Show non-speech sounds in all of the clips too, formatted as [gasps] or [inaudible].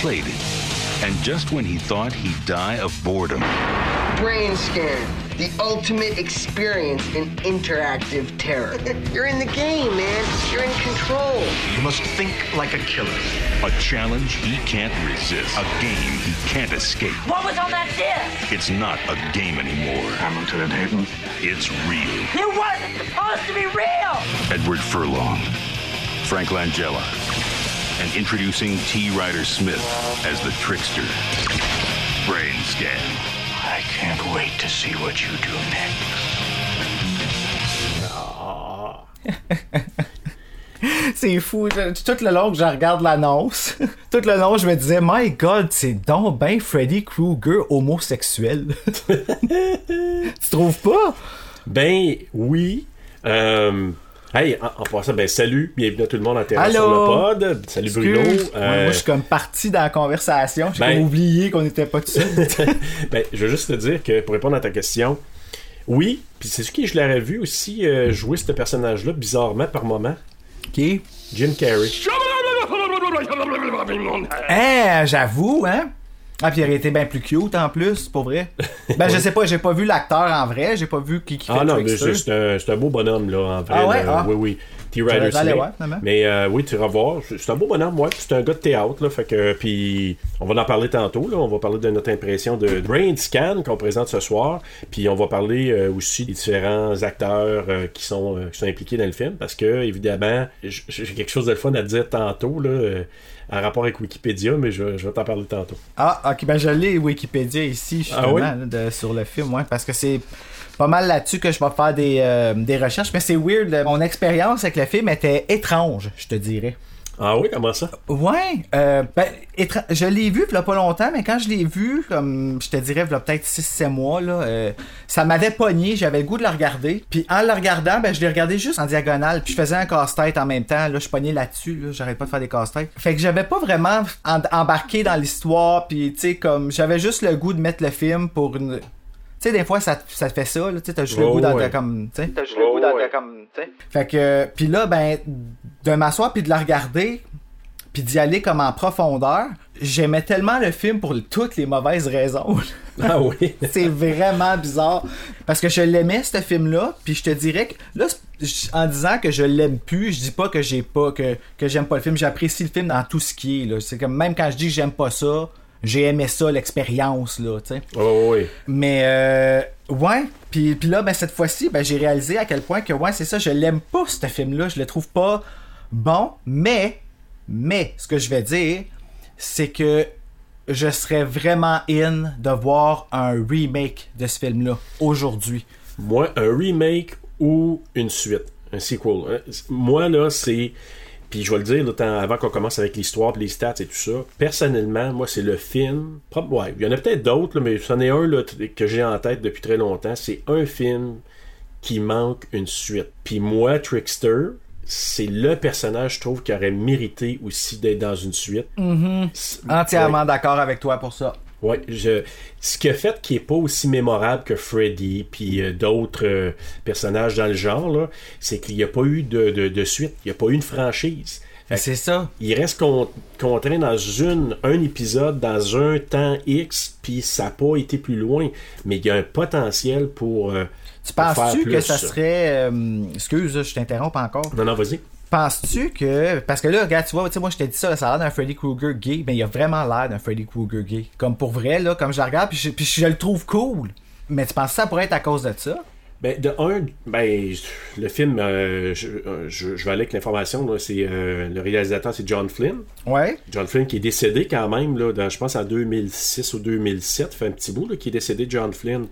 played it. And just when he thought he'd die of boredom, Brain scan, the ultimate experience in interactive terror. [laughs] You're in the game, man. You're in control. You must think like a killer. a challenge he can't resist, a game he can't escape. What was on that disc? It's not a game anymore. I'm Lieutenant Hayden. It's real. It wasn't supposed to be real! Edward Furlong, Frank Langella, and introducing T. Ryder Smith as the trickster. Brain scan. I can't wait to see what you do next. [laughs] C'est fou. Tout le long que je regarde l'annonce, [laughs] tout le long, je me disais, My God, c'est donc ben Freddy Krueger homosexuel. [laughs] tu trouves pas? Ben oui. Euh, hey, en, en passant, ben salut, bienvenue à tout le monde en terrasse sur le pod. Salut Bruno. Excuse. Euh, Ouais, moi, je suis comme parti dans la conversation. J'ai ben- comme oublié qu'on n'était pas tout seul. [laughs] ben, je veux juste te dire que pour répondre à ta question, oui, puis c'est ce que je l'aurais vu aussi euh, jouer ce personnage-là bizarrement par moment. ok. Jim Carrey. Hein, j'avoue, hein? Ah, puis il aurait été bien plus cute en plus, pour vrai. [laughs] Ben, je sais pas, j'ai pas vu l'acteur en vrai, j'ai pas vu qui, qui fait Ah non, mais c'est un, un beau bonhomme, là, en vrai. Ah ouais? là. Ah. Oui, oui. T. J'aurais Ryder dû aller Smith. voir, finalement. Mais euh, oui, tu vas voir. C'est un beau bonhomme, ouais. C'est un gars de théâtre, là. Fait que, puis on va en parler tantôt, là. On va parler de notre impression de Brain Scan qu'on présente ce soir. Puis on va parler euh, aussi des différents acteurs euh, qui, sont, qui sont impliqués dans le film. Parce que, évidemment, j'ai quelque chose de fun à dire tantôt, là. En rapport avec Wikipédia, mais je, je vais t'en parler tantôt. Ah, ok, ben je l'ai Wikipédia ici, justement, Ah oui? là, de- sur le film, ouais, parce que c'est pas mal là-dessus que je vais faire des, euh, des recherches, mais c'est weird. Mon expérience avec le film était étrange, je te dirais. Ah oui, comment ça? Ouais, euh, ben, étra- je l'ai vu il y a pas longtemps, mais quand je l'ai vu, comme je te dirais, il y a peut-être 6-7 mois, là, euh, ça m'avait pogné, j'avais le goût de le regarder. Puis en le regardant, ben, je l'ai regardé juste en diagonale, puis je faisais un casse-tête en même temps. Là, je pognais là-dessus, là, j'arrête pas de faire des casse-têtes. Fait que j'avais pas vraiment en- embarqué dans l'histoire, puis tu sais, comme j'avais juste le goût de mettre le film pour une. Tu sais, des fois, ça, ça te fait ça, là, tu sais, t'as juste le Oh, goût d'en ouais. comme, tu sais. T'as juste Oh, ouais. comme, tu sais. Fait que, puis là, ben, de m'asseoir puis de la regarder, puis d'y aller comme en profondeur, j'aimais tellement le film pour toutes les mauvaises raisons. Ah oui. [laughs] c'est vraiment bizarre. Parce que je l'aimais, ce film-là, puis je te dirais que, là, en disant que je l'aime plus, je dis pas que j'ai pas, que, que j'aime pas le film, j'apprécie le film dans tout ce qui est, là. C'est comme, même quand je dis que j'aime pas ça, j'ai aimé ça, l'expérience, là, tu sais. Oh oui. Mais euh, ouais, puis, puis là, ben, cette fois-ci, ben, j'ai réalisé à quel point que ouais, c'est ça, je l'aime pas ce film-là, je le trouve pas bon, mais, mais, ce que je vais dire, c'est que je serais vraiment in de voir un remake de ce film-là aujourd'hui. Moi, un remake ou une suite, un sequel. hein. Moi, là, c'est. Puis je vais le dire avant qu'on commence avec l'histoire, les stats et tout ça. Personnellement, moi, c'est le film. Ouais, il y en a peut-être d'autres, mais c'en est un là, que j'ai en tête depuis très longtemps. C'est un film qui manque une suite. Puis moi, Trickster, c'est le personnage, je trouve, qui aurait mérité aussi d'être dans une suite. C'est- Entièrement d'accord avec toi pour ça. Ouais, je... ce qui a fait qui est pas aussi mémorable que Freddy puis euh, d'autres euh, personnages dans le genre, c'est qu'il n'y a pas eu de, de- de suite, il n'y a pas eu une franchise. C'est ça. il reste con- contraint dans une, un épisode, dans un temps X, puis ça n'a pas été plus loin. Mais il y a un potentiel pour. euh, Tu penses-tu que ça serait... euh, excuse, je t'interromps encore. Non, non, vas-y. Penses-tu que. Parce que là, regarde, tu vois, moi, je t'ai dit ça, ça a l'air d'un Freddy Krueger gay, mais il a vraiment l'air d'un Freddy Krueger gay. Comme pour vrai, là, comme je la regarde, puis je, puis je le trouve cool. Mais tu penses que ça pourrait être à cause de ça? Ben, de un, ben, le film, euh, je, euh, je- je vais aller avec l'information, là, c'est euh, le réalisateur, c'est John Flynn. Ouais. John Flynn qui est décédé quand même, là, dans, je pense en 2006 ou 2007, fait un petit bout là, qui est décédé, John Flynn.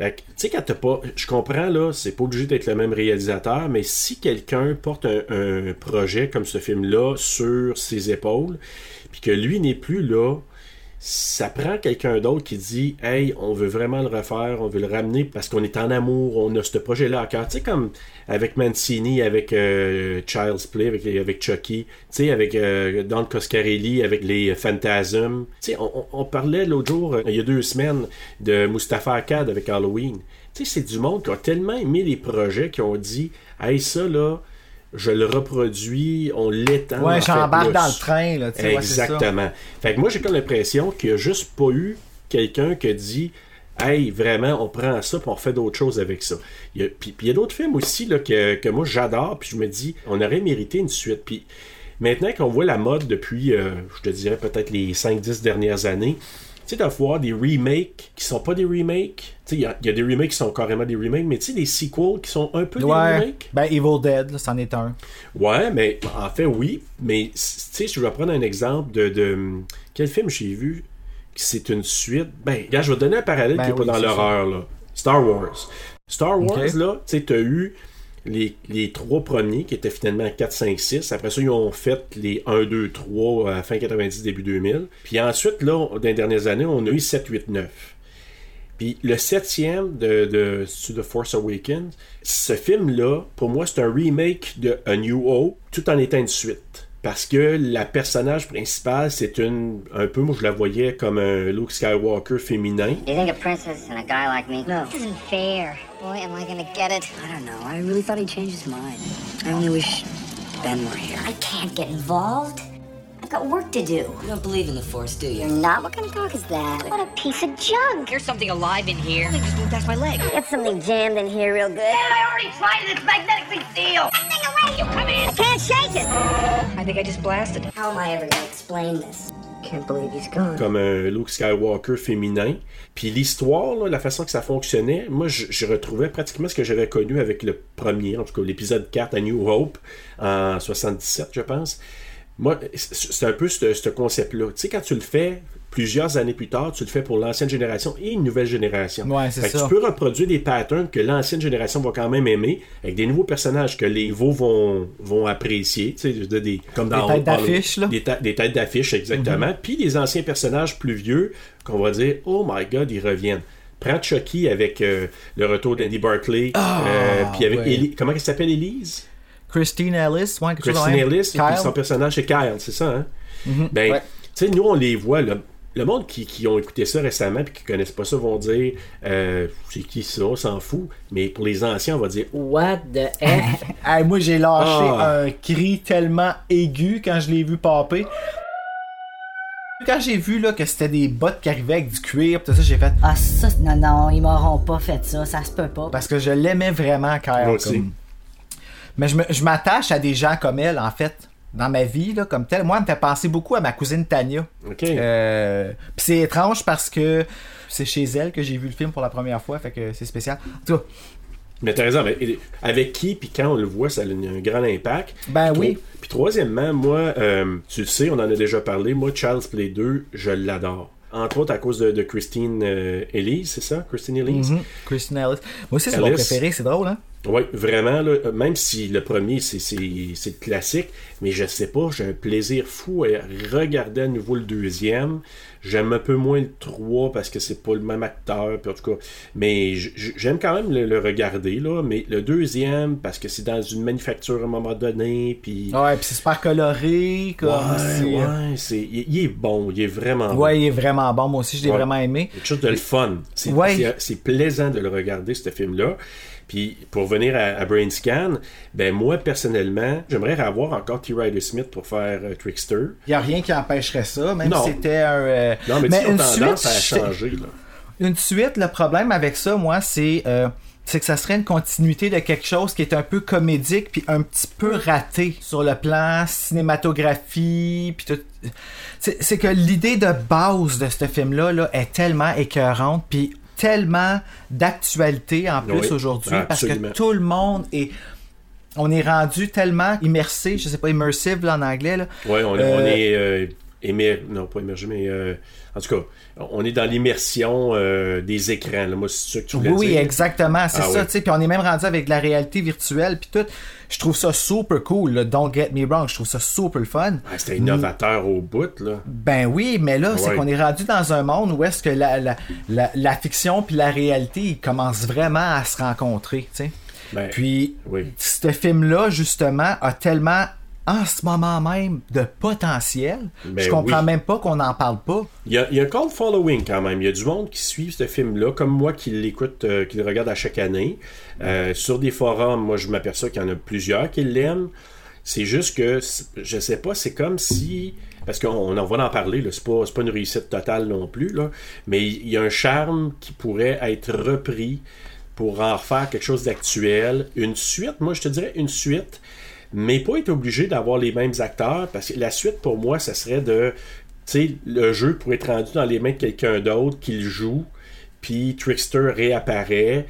Tu sais, t'as pas. Je comprends, là, c'est pas obligé d'être le même réalisateur, mais si quelqu'un porte un, un projet comme ce film-là sur ses épaules, puis que lui n'est plus là, ça prend quelqu'un d'autre qui dit Hey, on veut vraiment le refaire, on veut le ramener parce qu'on est en amour, on a ce projet-là à cœur. Tu sais, comme avec Mancini, avec euh, Child's Play, avec, Chucky, tu sais, avec euh, Don Coscarelli, avec les Phantasm. Tu sais, on parlait l'autre jour, euh, il y a deux semaines, de Mustapha Akkad avec Halloween. Tu sais, c'est du monde qui a tellement aimé les projets qui ont dit Hey, ça là, je le reproduis, on l'étend. en Ouais, j'embarque dans le train, là, tu sais, ouais, c'est ça. Exactement. Fait que moi, j'ai comme l'impression qu'il n'y a juste pas eu quelqu'un qui a dit Hey, vraiment, on prend ça puis on fait d'autres choses avec ça. Il y a- puis puis il y a d'autres films aussi là, que, que moi j'adore, puis je me dis, on aurait mérité une suite. Puis maintenant qu'on voit la mode depuis, euh, je te dirais peut-être les 5-10 dernières années, tu sais, d'avoir des remakes qui sont pas des remakes. Tu sais, il y, a- il y a des remakes qui sont carrément des remakes, mais tu sais, des sequels qui sont un peu des remakes. Ben, Evil Dead, c'en est un. Ouais, mais en fait, oui. Mais, tu sais, je vais prendre un exemple de, de- Quel film j'ai vu c'est une suite? Ben, gars, je vais donner un parallèle Ben qui n'est pas dans l'horreur, là. Star Wars. Star Wars, là, tu sais, t'as eu les, trois premiers qui étaient finalement 4, 5, 6. Après ça, ils ont fait les 1, 2, 3 à fin 90, début 2000. Puis ensuite, là, dans les dernières années, on a eu 7, 8, 9. Puis le septième de, de The Force Awakens, ce film-là, pour moi, c'est un remake de A New Hope, tout en étant une suite. Parce que la personnage principale, c'est une. Un peu, moi, je la voyais comme un Luke Skywalker féminin. You think a princess and a guy like me? No. This isn't fair. Boy, am I gonna get it? I don't know. I really thought he changed his mind. I only wish Ben were here. I can't get involved. I've got work to do. You don't believe in the Force, do you? You're not? What kind of talk is that? What a piece of junk. There's something alive in here. I just moved past my leg. Get something jammed in here real good. I already tried it. It's magnetically sealed. Thing away, you come in. Can't shake it. I think I just blasted it. How am I ever gonna explain this? Can't believe he's gone. comme un Luke Skywalker féminin. Puis l'histoire, la façon que ça fonctionnait, moi, je, je retrouvais pratiquement ce que j'avais connu avec le premier, en tout cas l'épisode 4 à New Hope, en 77, je pense. Moi, c'est un peu ce, ce concept-là. Tu sais, quand tu le fais plusieurs années plus tard, tu le fais pour l'ancienne génération et une nouvelle génération. Ouais, c'est ça. Tu peux reproduire des patterns que l'ancienne génération va quand même aimer, avec des nouveaux personnages que les nouveaux vont, vont apprécier. Tu sais, dire, des, comme dans Des têtes d'affiche, là. Des, ta- des têtes d'affiche, exactement. Puis les anciens personnages plus vieux, qu'on va dire, oh my god, ils reviennent. Prends Chucky avec euh, le retour d'Andy Barclay, euh, puis avec Ah, ouais. Eli- comment elle s'appelle Elise? Christine Ellis, ouais, quelque Christine. Ellis, et puis Kyle. son personnage c'est Kyle, c'est ça, hein? Ben, Ouais. tu sais, nous on les voit, là. Le monde qui, qui ont écouté ça récemment et qui connaissent pas ça vont dire euh, c'est qui ça, on s'en fout. Mais pour les anciens, on va dire What the F? [laughs] Hey, moi, j'ai lâché Ah. un cri tellement aigu quand je l'ai vu popper. Quand j'ai vu là, que c'était des bottes qui arrivaient avec du cuir, tout ça, j'ai fait. Ah, ça, non, non, ils m'auront pas fait ça. Ça se peut pas. Parce que je l'aimais vraiment, Kyle. Moi aussi. comme- Mais je m'attache à des gens comme elle, en fait, dans ma vie, là, comme telle. Moi, elle me fait penser beaucoup à ma cousine Tania. OK. Euh, c'est étrange parce que c'est chez elle que j'ai vu le film pour la première fois, fait que c'est spécial. En tout cas, Mais t'as raison, mais avec qui puis quand on le voit, ça a un grand impact. Ben Puis oui. tro- Puis troisièmement, moi, euh, tu le sais, on en a déjà parlé, moi, Charles Play 2, je l'adore. Entre autres à cause de, de Christine euh, Elise, c'est ça? Christine Elise? mhm, Christine Ellis. Moi aussi, c'est mon préféré, c'est drôle, hein? Oui, vraiment, là, euh, même si le premier, c'est, classique, mais je sais pas, j'ai un plaisir fou à regarder à nouveau le deuxième. J'aime un peu moins le 3 parce que c'est pas le même acteur, puis en tout cas. Mais j'aime quand même le, le regarder, là. Mais le deuxième, parce que c'est dans une manufacture à un moment donné, puis. Ouais, pis c'est super coloré, comme. Ouais, c'est- ouais, c'est, il, il est bon, il est vraiment bon. Ouais, il est vraiment bon. Moi aussi, je l'ai Ouais. vraiment aimé. Quelque chose de le fun. C'est, Ouais. c'est plaisant de le regarder, ce film-là. Puis, pour venir à, à Brain Scan, ben moi, personnellement, j'aimerais avoir encore T. Ryder Smith pour faire euh, Trickster. Il n'y a rien qui empêcherait ça, même Non. si c'était un. euh, Non, mais, ils ont tendance à j'étais- changer, là. Une suite, le problème avec ça, moi, c'est. euh, c'est que ça serait une continuité de quelque chose qui est un peu comédique puis un petit peu raté sur le plan cinématographie puis tout. C'est c'est que l'idée de base de ce film-là là, est tellement écœurante puis tellement d'actualité en plus Oui, aujourd'hui parce que tout le monde est on est rendu tellement immersé, je sais pas immersive là, en anglais là. Ouais, on, on Euh, est euh, émer- non pas émergé, mais euh, en tout cas, on est dans l'immersion euh, des écrans. Là. Moi, c'est ça que tu voulais Oui, dire. exactement, c'est Ah ça, puis on est même rendu avec de la réalité virtuelle puis tout. Je trouve ça super cool, là. don't get me wrong, je trouve ça super fun. Ah, C'était innovateur au bout, là. Ben oui, mais là, c'est Ouais. qu'on est rendu dans un monde où est-ce que la, la, la, la fiction puis la réalité, commencent vraiment à se rencontrer. Ben, Puis, oui. ce film-là, justement, a tellement en ce moment même de potentiel. Ben je comprends oui. même pas qu'on n'en parle pas. Il y, a, il y a un cult following quand même. Il y a du monde qui suit ce film-là, comme moi qui l'écoute, euh, qui le regarde à chaque année. Euh, sur des forums, moi je m'aperçois qu'il y en a plusieurs qui l'aiment. C'est juste que, je sais pas, c'est comme si. Parce qu'on on en va en parler, c'est pas, pas une réussite totale non plus, là, mais il y a un charme qui pourrait être repris pour en refaire quelque chose d'actuel. Une suite, moi je te dirais une suite, mais pas être obligé d'avoir les mêmes acteurs, parce que la suite pour moi, ça serait de. Tu sais, le jeu pourrait être rendu dans les mains de quelqu'un d'autre qui le joue, puis Trickster réapparaît,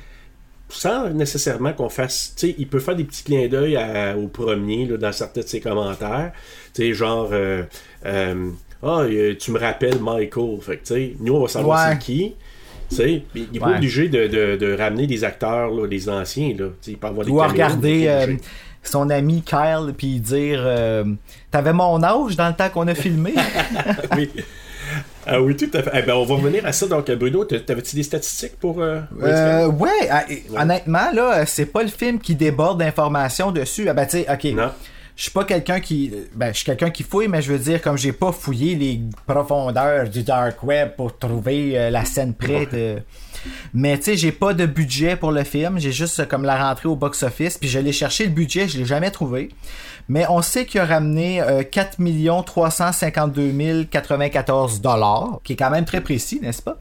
sans nécessairement qu'on fasse. Tu sais, il peut faire des petits clins d'œil au premier là, dans certains de ses commentaires. Tu sais, genre. euh, euh, ah, euh, tu me rappelles Michael. Fait que, tu sais, nous, on va savoir Ouais. c'est qui. Tu sais, il n'est pas obligé de, de- de ramener des acteurs, là, des anciens. Là. Tu sais, il peut avoir des Ou à caméos, regarder euh. Son ami Kyle puis dire euh, T'avais mon âge dans le temps qu'on a filmé [laughs] oui. Ah oui, tout à fait. Eh ben, on va revenir à ça. Donc, Bruno, t'a- t'avais-tu des statistiques pour. euh, Euh, ouais, ah, et- honnêtement, là, c'est pas le film qui déborde d'informations dessus. Ah ben, tu sais, ok. Non. Je suis pas quelqu'un qui. Ben, je suis quelqu'un qui fouille, mais je veux dire, comme j'ai pas fouillé les profondeurs du Dark Web pour trouver euh, la scène près de. Mais tu sais, j'ai pas de budget pour le film. J'ai juste euh, comme la rentrée au box-office. Puis je l'ai cherché le budget, je l'ai jamais trouvé. Mais on sait qu'il a ramené euh, 4 352 094 dollars, qui est quand même très précis, n'est-ce pas?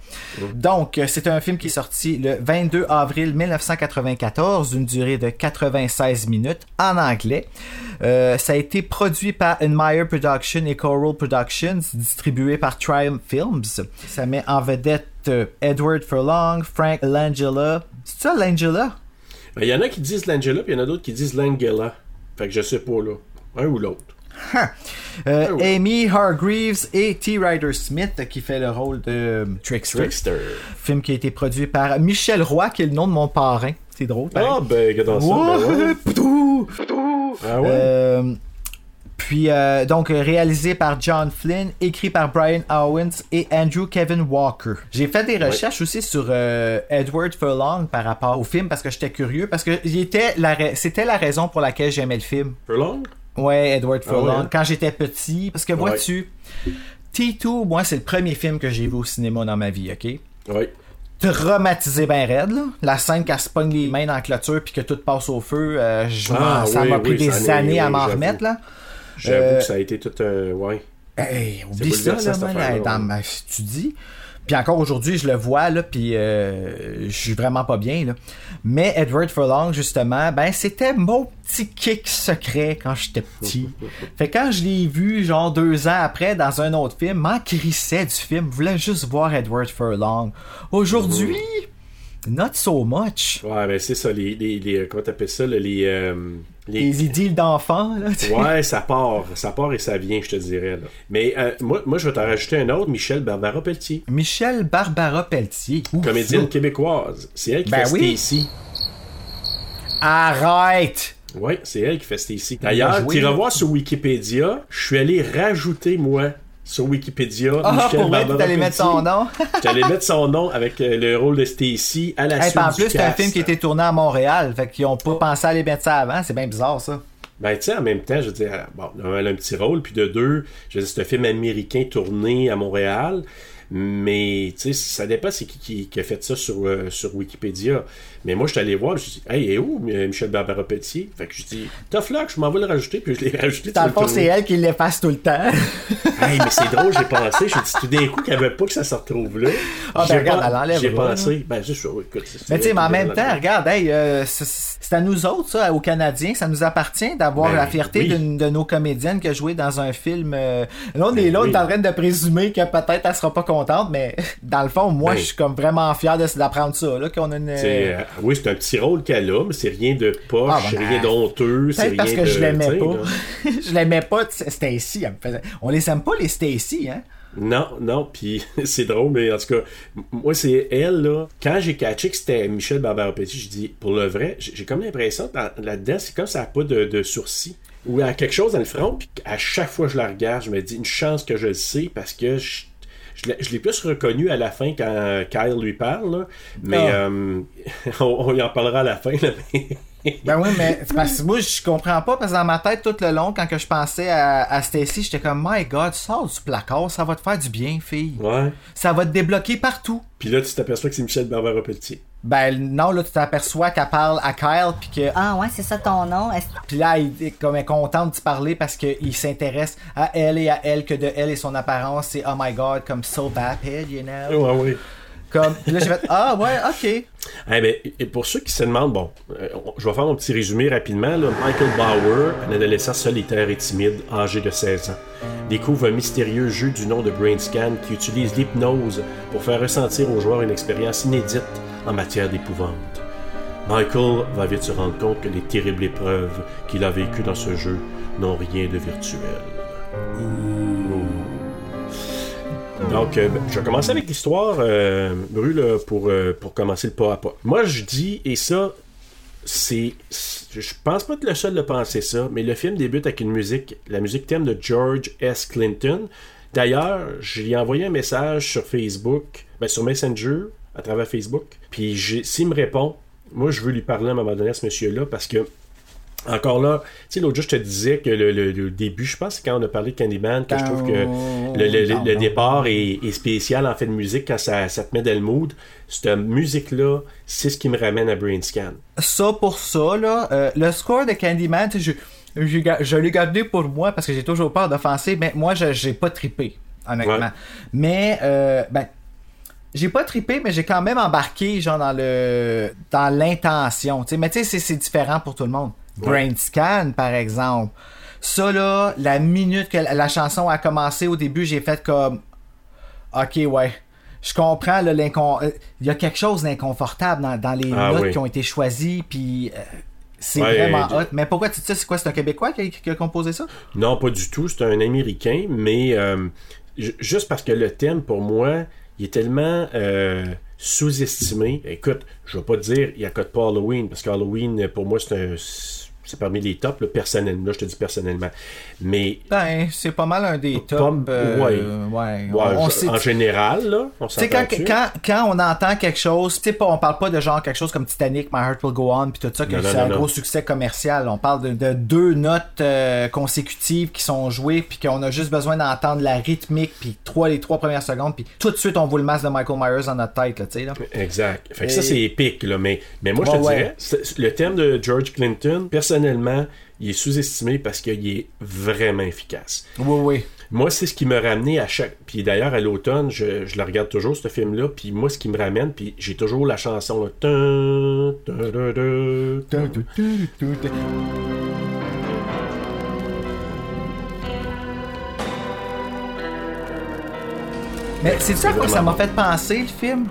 Donc, euh, c'est un film qui est sorti le 22 avril 1994, d'une durée de 96 minutes en anglais. Euh, ça a été produit par Enmire Productions et Coral Productions, distribué par Triumph Films. Ça met en vedette Edward Furlong, Frank Langella. C'est ça, Langella? Ben, Il y en a qui disent Langella, puis il y en a d'autres qui disent Langella. Fait que je sais pas, là. Un ou l'autre. Euh, Ah oui. Amy Hargreaves et T. Ryder Smith qui fait le rôle de euh, Trickster. Trickster. Film qui a été produit par Michel Roy, qui est le nom de mon parrain. C'est drôle. Ah, ben, regarde ça. ben ouais. Ouais, poutou! Ah ouais? Euh, puis, euh, donc, réalisé par John Flynn, écrit par Brian Owens et Andrew Kevin Walker. J'ai fait des recherches aussi sur euh, Edward Furlong par rapport au film parce que j'étais curieux, parce que la ra- c'était la raison pour laquelle j'aimais le film. Furlong? Ouais, Edward Ah Furlong, ouais, hein? quand j'étais petit. Parce que Ouais. vois-tu, T2, moi, c'est le premier film que j'ai vu au cinéma dans ma vie, ok? Oui. Traumatisé ben raide, là. La scène qu'elle se pogne les mains dans la clôture puis que tout passe au feu, euh, je Ah, ça oui, m'a pris oui, des années à m'en remettre, là. J'avoue Euh, que ça a été tout un. Ouais. Hey, oublie ça, là, cette affaire-là, dans ma- tu dis. Puis encore aujourd'hui, je le vois, là, puis euh, je suis vraiment pas bien, là. Mais Edward Furlong, justement, ben, c'était mon petit kick secret quand j'étais petit. [laughs] fait que quand je l'ai vu, genre deux ans après, dans un autre film, m'en crissait du film, je voulais juste voir Edward Furlong. Aujourd'hui, not so much. Ouais, ben c'est ça, les, les, les- comment t'appelles ça, les, euh, les- Les idylles d'enfants, là. Ouais, ça part, ça part et ça vient, je te dirais. Là. Mais euh, moi, moi, je vais t'en rajouter un autre, Michel Barbara Pelletier, Michelle Barbara Pelletier. Ouf, comédienne ça. québécoise. C'est elle qui Ben fait oui. Stacy. Arrête! Oui, c'est elle qui fait a D'ailleurs, tu là. revois sur Wikipédia, je suis allé rajouter, moi, sur Wikipédia, Ah, Michel pour vrai, Barbara t'allais mettre son nom? [laughs] J'allais mettre son nom avec euh, le rôle de Stacy à la Hey, suite en plus, c'est un film qui a été tourné à Montréal. Fait qu'ils ont pas pensé à aller mettre ça avant. C'est bien bizarre, ça. Ben, tu sais, en même temps, je veux dire, bon, elle a un petit rôle, puis de deux, je veux dire, c'est un film américain tourné à Montréal, mais, tu sais, ça dépend c'est qui, qui, qui a fait ça sur, euh, sur Wikipédia. Mais moi, je suis allé voir, je me suis dit, hey, et où euh, Michel Barbara Pelletier? Fait que je dis, tough luck, je m'en vais le rajouter, puis je l'ai [laughs] rajouté. Dans le fond, c'est elle qui l'efface tout le temps. [laughs] Hey, mais c'est drôle, j'ai pensé, j'ai dit tout d'un coup qu'elle veut pas que ça se retrouve là. Ah, ben, J'ai regarde, elle enlèvera, J'ai pensé, ben, c'est sûr, écoute. Mais tu sais, mais en même temps, regarde, hey, euh, c'est à nous autres, ça, aux Canadiens, ça nous appartient d'avoir Ben, la fierté de nos comédiennes qui a joué dans un film. Là, on est là, on est en train de présumer que peut-être elle sera pas contente, mais dans le fond, moi, Ben. je suis comme vraiment fier d'apprendre ça, là, qu'on a une. Euh, oui, c'est un petit rôle qu'elle a, mais c'est rien de poche, Ah, ben, c'est rien d'honteux, c'est rien parce que de. je l'aimais pas. [laughs] je l'aimais pas, Stacy. On les aime pas, les Stacy, hein? Non, non, puis [laughs] c'est drôle, mais en tout cas, moi, c'est elle, là. Quand j'ai catché que c'était Michel Barbara Petit, je dis, pour le vrai, j'ai comme l'impression là-dedans, c'est comme ça n'a pas de, de sourcils. Ou a quelque chose dans le front, puis à chaque fois que je la regarde, je me dis, une chance que je le sais, parce que je- Je l'ai- plus reconnu à la fin quand Kyle lui parle, là. mais Ah. euh, [laughs] on, on y en parlera à la fin. là, mais- Ben oui, mais parce que moi, je comprends pas, parce que dans ma tête, tout le long, quand que je pensais à, à Stacy, j'étais comme, My God, sors du placard, ça va te faire du bien, fille. Ouais. Ça va te débloquer partout. Puis là, tu t'aperçois que c'est Michel Barbara Pelletier. Ben non, là, tu t'aperçois qu'elle parle à Kyle, puis que Ah ouais, c'est ça ton nom? Puis là, il est comme elle est contente d'y parler parce qu'il s'intéresse à elle et à elle, que de elle et son apparence, c'est oh my god, comme so vapid, you know. Ouais, ouais. Comme, puis là, j'ai fait ah ouais, ok. Eh ben, et pour ceux qui se demandent, bon, euh, je vais faire mon petit résumé rapidement. Michael Bauer, un adolescent solitaire et timide, âgé de 16 ans, découvre un mystérieux jeu du nom de Brainscan qui utilise l'hypnose pour faire ressentir aux joueurs une expérience inédite en matière d'épouvante. Michael va vite se rendre compte que les terribles épreuves qu'il a vécues dans ce jeu n'ont rien de virtuel. Donc, euh, je vais commencer avec l'histoire, euh, Bru, pour, euh, pour commencer le pas à pas. Moi, je dis, et ça, c'est. Je pense pas être le seul de penser ça, mais le film débute avec une musique, la musique thème de George S. Clinton. D'ailleurs, je lui ai envoyé un message sur Facebook, ben, sur Messenger, à travers Facebook. Puis, j'ai- s'il me répond, moi, je veux lui parler à un moment donné à ce monsieur-là parce que encore là, tu sais, l'autre jour, je te disais que le, le- le début, je pense, c'est quand on a parlé de Candyman, que je trouve que le, le- départ est, est spécial en fait de musique quand ça, ça te met dans le mood. Cette musique-là, c'est ce qui me ramène à Brainscan. Ça pour ça, là, euh, le score de Candyman, je, je l'ai gardé pour moi parce que j'ai toujours peur d'offenser, mais moi, je- j'ai pas trippé, honnêtement. Ouais. Mais, euh, ben, j'ai pas trippé, mais j'ai quand même embarqué, genre, dans le, dans l'intention, tu sais. Mais tu sais, c'est différent pour tout le monde. Brain Scan, par exemple. Ça, là, la minute que la, chanson a commencé au début, j'ai fait comme, ok, ouais. Je comprends, là, euh, il y a quelque chose d'inconfortable dans, dans les Ah notes oui. qui ont été choisies, puis euh, c'est Ouais, vraiment hot. Mais pourquoi tu dis ça? C'est quoi? C'est un Québécois qui a, qui a composé ça? Non, pas du tout. C'est un Américain, mais euh, ju- juste parce que le thème, pour moi, il est tellement euh, sous-estimé. Écoute, je vais pas te dire, il accote pas Halloween, parce qu'Halloween, pour moi, c'est un. C'est parmi les tops, là, personnellement. Là, je te dis personnellement. Mais. Ben, c'est pas mal un des tops. euh, ouais. ouais. ouais, On- on je- sait- en général, là, on Tu sais, quand, quand, quand on entend quelque chose, tu sais, on parle pas de genre quelque chose comme Titanic, My Heart Will Go On, puis tout ça, que c'est un non. gros succès commercial. On parle de, de deux notes euh, consécutives qui sont jouées, puis qu'on a juste besoin d'entendre la rythmique, puis trois, les trois premières secondes, puis tout de suite, on voit le masque de Michael Myers dans notre tête, là, tu sais, là. Exact. Fait que Et- ça, c'est épique, là. Mais, mais moi, je te Ouais, dirais, le thème de George Clinton, personnellement, il est sous-estimé parce qu'il est vraiment efficace. Oui, oui. Moi, c'est ce qui me ramené à chaque. Puis d'ailleurs, à l'automne, je, je le regarde toujours, ce film-là. Puis moi, ce qui me ramène, puis j'ai toujours la chanson, là. Mais c'est ça quoi ça m'a fait penser, le film?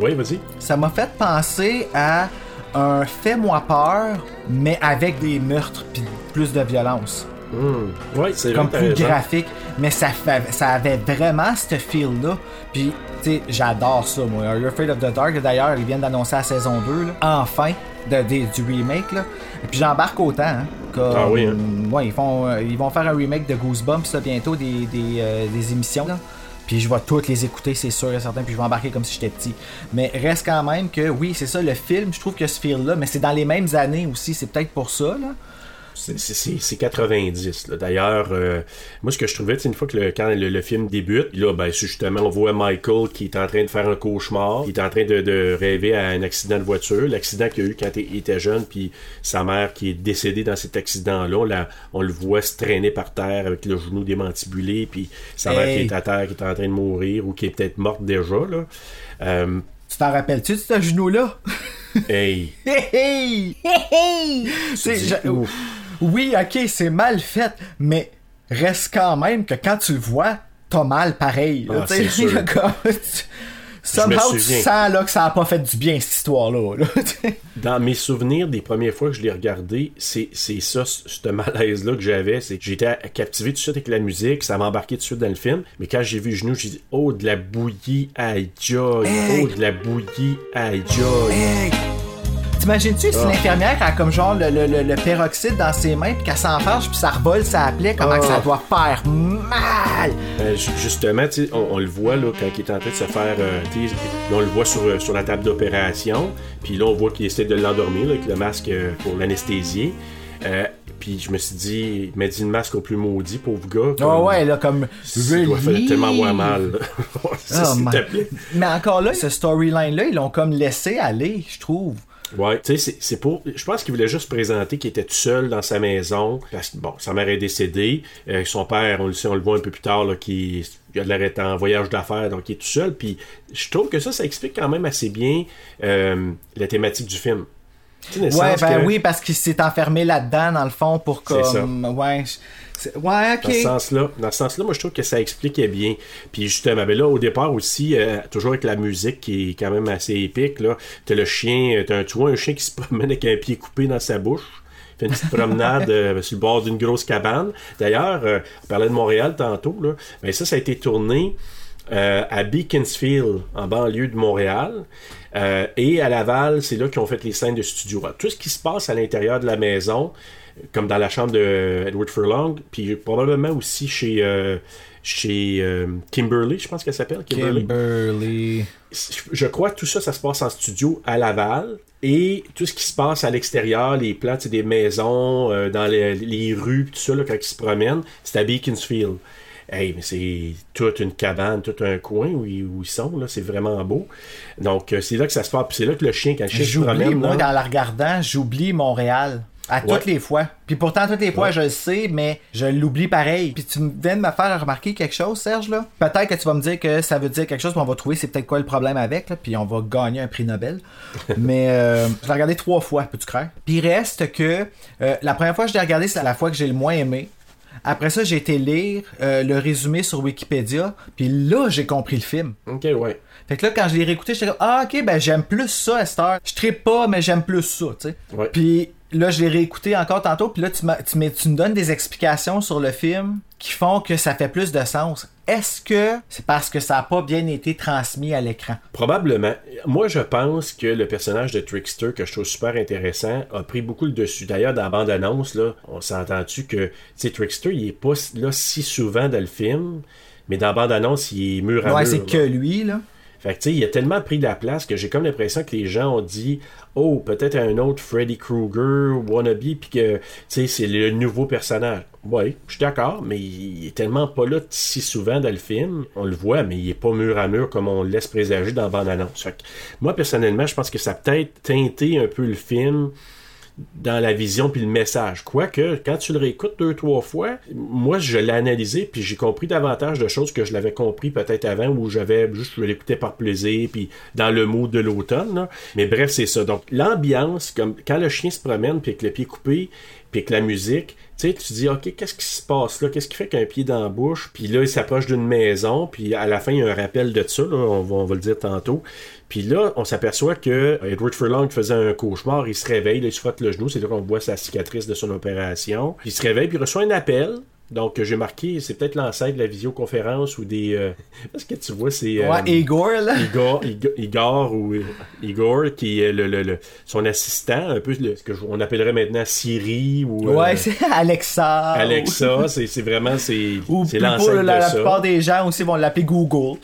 Oui, vas-y. Ça m'a fait penser à un Fais-moi peur, mais avec des meurtres, puis plus de violence. Hmm. Ouais, c'est comme plus graphique, mais ça, fait- ça avait vraiment ce feel-là. Puis, tu sais, j'adore ça, moi. Are You Afraid of the Dark, d'ailleurs, ils viennent d'annoncer la saison 2, là, enfin, de, de- du remake, là. Et puis j'embarque autant, hein, comme- Ah oui, hein? Ouais, ils, font, euh, ils vont faire un remake de Goosebumps, là, bientôt, des, des, euh, des émissions, là. Puis je vais toutes les écouter, c'est sûr et certain, puis je vais embarquer comme si j'étais petit. Mais reste quand même que, oui, c'est ça, le film, je trouve que ce feel-là, mais c'est dans les mêmes années aussi, c'est peut-être pour ça, là. C'est- C'est c'est- c'est 90. là. D'ailleurs, euh, moi, ce que je trouvais, c'est une fois que le, quand le, le film débute, là, ben, justement, on voit Michael qui est en train de faire un cauchemar, qui est en train de, de rêver à un accident de voiture, l'accident qu'il a eu quand il était jeune, puis sa mère qui est décédée dans cet accident-là, on, le voit se traîner par terre avec le genou démantibulé, puis sa mère qui est à terre, qui est en train de mourir, ou qui est peut-être morte déjà. Là. Euh, Tu t'en rappelles-tu de ce genou-là? hey, [laughs] Hey, hey! Hey, hey! C'est-. Oui, ok, c'est mal fait, mais reste quand même que quand tu le vois, t'as mal pareil. là, Ah, tu sais, c'est [laughs] sûr. comme- Somehow, tu sens là, que ça a pas fait du bien, cette histoire-là. là. [laughs] Dans mes souvenirs des premières fois que je l'ai regardé, c'est c'est ça, ce malaise-là que j'avais. C'est que j'étais captivé tout de suite avec la musique, ça m'a embarqué tout de suite dans le film. Mais quand j'ai vu le genou, j'ai dit Oh, de la bouillie, aïe. Hey! Oh, de la bouillie, aïe. Hey! T'imagines-tu si Ah. l'infirmière a comme genre le, le, le- le peroxyde dans ses mains, puis qu'elle s'enfarge, puis ça revole sa plaie, comment Ah. que ça doit faire mal? Euh, ju- justement, on, on le voit là, quand il est en train de se faire. euh, on le voit sur, euh, sur la table d'opération. Puis là, on voit qu'il essaie de l'endormir là, avec le masque pour l'anesthésier. Euh, puis je me suis dit, il m'a dit le masque au plus maudit, pauvre gars. Ah comme- ouais, là, comme. Ça doit faire tellement avoir mal. [laughs] Ça, Ah, te plaît. Mais encore là, ce storyline-là, ils l'ont comme laissé aller, je trouve. Ouais, tu sais, c'est- pour. Je pense qu'il voulait juste présenter qu'il était tout seul dans sa maison. Parce que, bon, sa mère est décédée. Euh, son père, on le sait, on le voit un peu plus tard, là, qui a l'air en voyage d'affaires, donc il est tout seul. Puis je trouve que ça, ça explique quand même assez bien euh, la thématique du film. Ouais, sens ben que- oui, parce qu'il s'est enfermé là-dedans, dans le fond, pour C'est ça. comme. Ouais. Ouais, ok. Dans ce sens-là, dans ce sens-là, moi je trouve que ça expliquait bien. Puis justement, ben là au départ aussi, euh, toujours avec la musique qui est quand même assez épique là, t'as le chien, euh, t'as un, tu vois un chien qui se [laughs] promène avec un pied coupé dans sa bouche. Fait une petite promenade [laughs] euh, sur le bord d'une grosse cabane. D'ailleurs, euh, on parlait de Montréal tantôt, là. Ben ça, ça a été tourné euh, à Beaconsfield, en banlieue de Montréal. Euh, et à Laval, c'est là qu'ils ont fait les scènes de studio. Alors, tout ce qui se passe à l'intérieur de la maison, comme dans la chambre de Edward Furlong, puis probablement aussi chez, euh, chez euh, Kimberly, je pense qu'elle s'appelle. Kimberly. Kimberly. Je crois que tout ça, ça se passe en studio à Laval. Et tout ce qui se passe à l'extérieur, les plans des maisons, dans les, les rues, tout ça, là, quand ils se promènent, c'est à Beaconsfield. Hey, mais c'est toute une cabane, tout un coin où ils, où ils sont, là, c'est vraiment beau. Donc, euh, c'est là que ça se passe. Puis c'est là que le chien, quand le chien se promène, moi, là, dans la regardant, j'oublie Montréal. À Ouais. toutes les fois. Puis pourtant, toutes les fois, Ouais. je le sais, mais je l'oublie pareil. Puis tu viens de me faire remarquer quelque chose, Serge, là. Peut-être que tu vas me dire que ça veut dire quelque chose, puis on va trouver c'est peut-être quoi le problème avec, là, puis on va gagner un prix Nobel. [laughs] mais euh, je l'ai regardé trois fois, peux-tu croire? Puis il reste que euh, la première fois que je l'ai regardé, c'est la fois que j'ai le moins aimé. Après ça, j'ai été lire euh, le résumé sur Wikipédia, puis là, j'ai compris le film. Ok, ouais. Fait que là, quand je l'ai réécouté, j'étais comme, ah, ok, ben j'aime plus ça à cette heure. Je trippe pas, mais j'aime plus ça, tu sais. Ouais. Puis là, je l'ai réécouté encore tantôt, puis là, tu, tu, tu me donnes des explications sur le film qui font que ça fait plus de sens. Est-ce que c'est parce que ça a pas bien été transmis à l'écran? Probablement. Moi, je pense que le personnage de Trickster, que je trouve super intéressant, a pris beaucoup le dessus. D'ailleurs, dans la bande-annonce, là, on s'entend-tu que, tu sais, Trickster, il est pas là si souvent dans le film, mais dans la bande-annonce, il est mur à ouais, mur. c'est que lui, là. Fait que, tu sais, il a tellement pris de la place que j'ai comme l'impression que les gens ont dit Oh, peut-être un autre Freddy Krueger, wannabe, puis que, tu sais, c'est le nouveau personnage. Oui, je suis d'accord, mais il est tellement pas là si souvent dans le film. On le voit, mais il est pas mur à mur comme on le laisse présager dans la bande-annonce. Moi, personnellement, je pense que ça a peut-être teinté un peu le film dans la vision puis le message. Quoique, quand tu le réécoutes deux, trois fois, moi, je l'ai analysé puis j'ai compris davantage de choses que je l'avais compris peut-être avant où j'avais juste, je l'écoutais par plaisir puis dans le mood de l'automne. Mais bref, c'est ça. Donc, l'ambiance, comme quand le chien se promène puis avec le pied coupé puis avec la musique, tu sais, tu dis, OK, qu'est-ce qui se passe là? Qu'est-ce qui fait qu'un pied dans la bouche? Puis là, il s'approche d'une maison, puis à la fin, il y a un rappel de ça, là, on, va, on va le dire tantôt. Puis là, on s'aperçoit que Edward Furlong faisait un cauchemar, il se réveille, là, il se frotte le genou, c'est là qu'on voit sa cicatrice de son opération. Il se réveille, puis il reçoit un appel. Donc, j'ai marqué, c'est peut-être l'ancêtre de la visioconférence ou des... euh, [laughs] Parce que tu vois, c'est... euh, Ouais, Igor, là. Igor, Igor, Igor ou euh, Igor, qui est le, le- le- son assistant, un peu le- ce que je- on appellerait maintenant Siri ou... euh, Ouais, c'est [laughs] Alexa. Alexa, [laughs] c'est c'est vraiment c'est l'ancêtre la, de la ça. plupart des gens aussi vont l'appeler Google.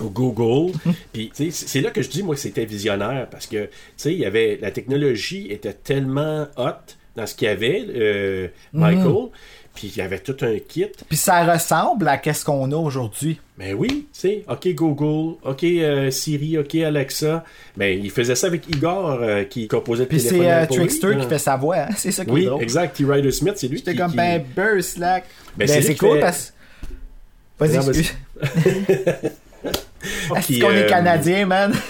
Google. Puis tu sais, c'est là que je dis moi que c'était visionnaire parce que tu sais il y avait la technologie était tellement hot dans ce qu'il y avait euh, Michael, puis il y avait tout un kit. Puis ça ressemble à qu'est-ce qu'on a aujourd'hui. Mais oui, tu sais, OK Google, OK euh, Siri, OK Alexa. Mais il faisait ça avec Igor euh, qui composait Puis c'est euh, lui, Trickster hein. qui fait sa voix, hein. [laughs] c'est ça qui est Oui, drôle. exact. T. Ryder Smith, c'est lui J'étais qui... comme qui- ben Burst Slack. Ben, Ben, c'est cool fait- parce Vas-y, excuse. [laughs] Est-ce qu'on est canadien, man? [laughs]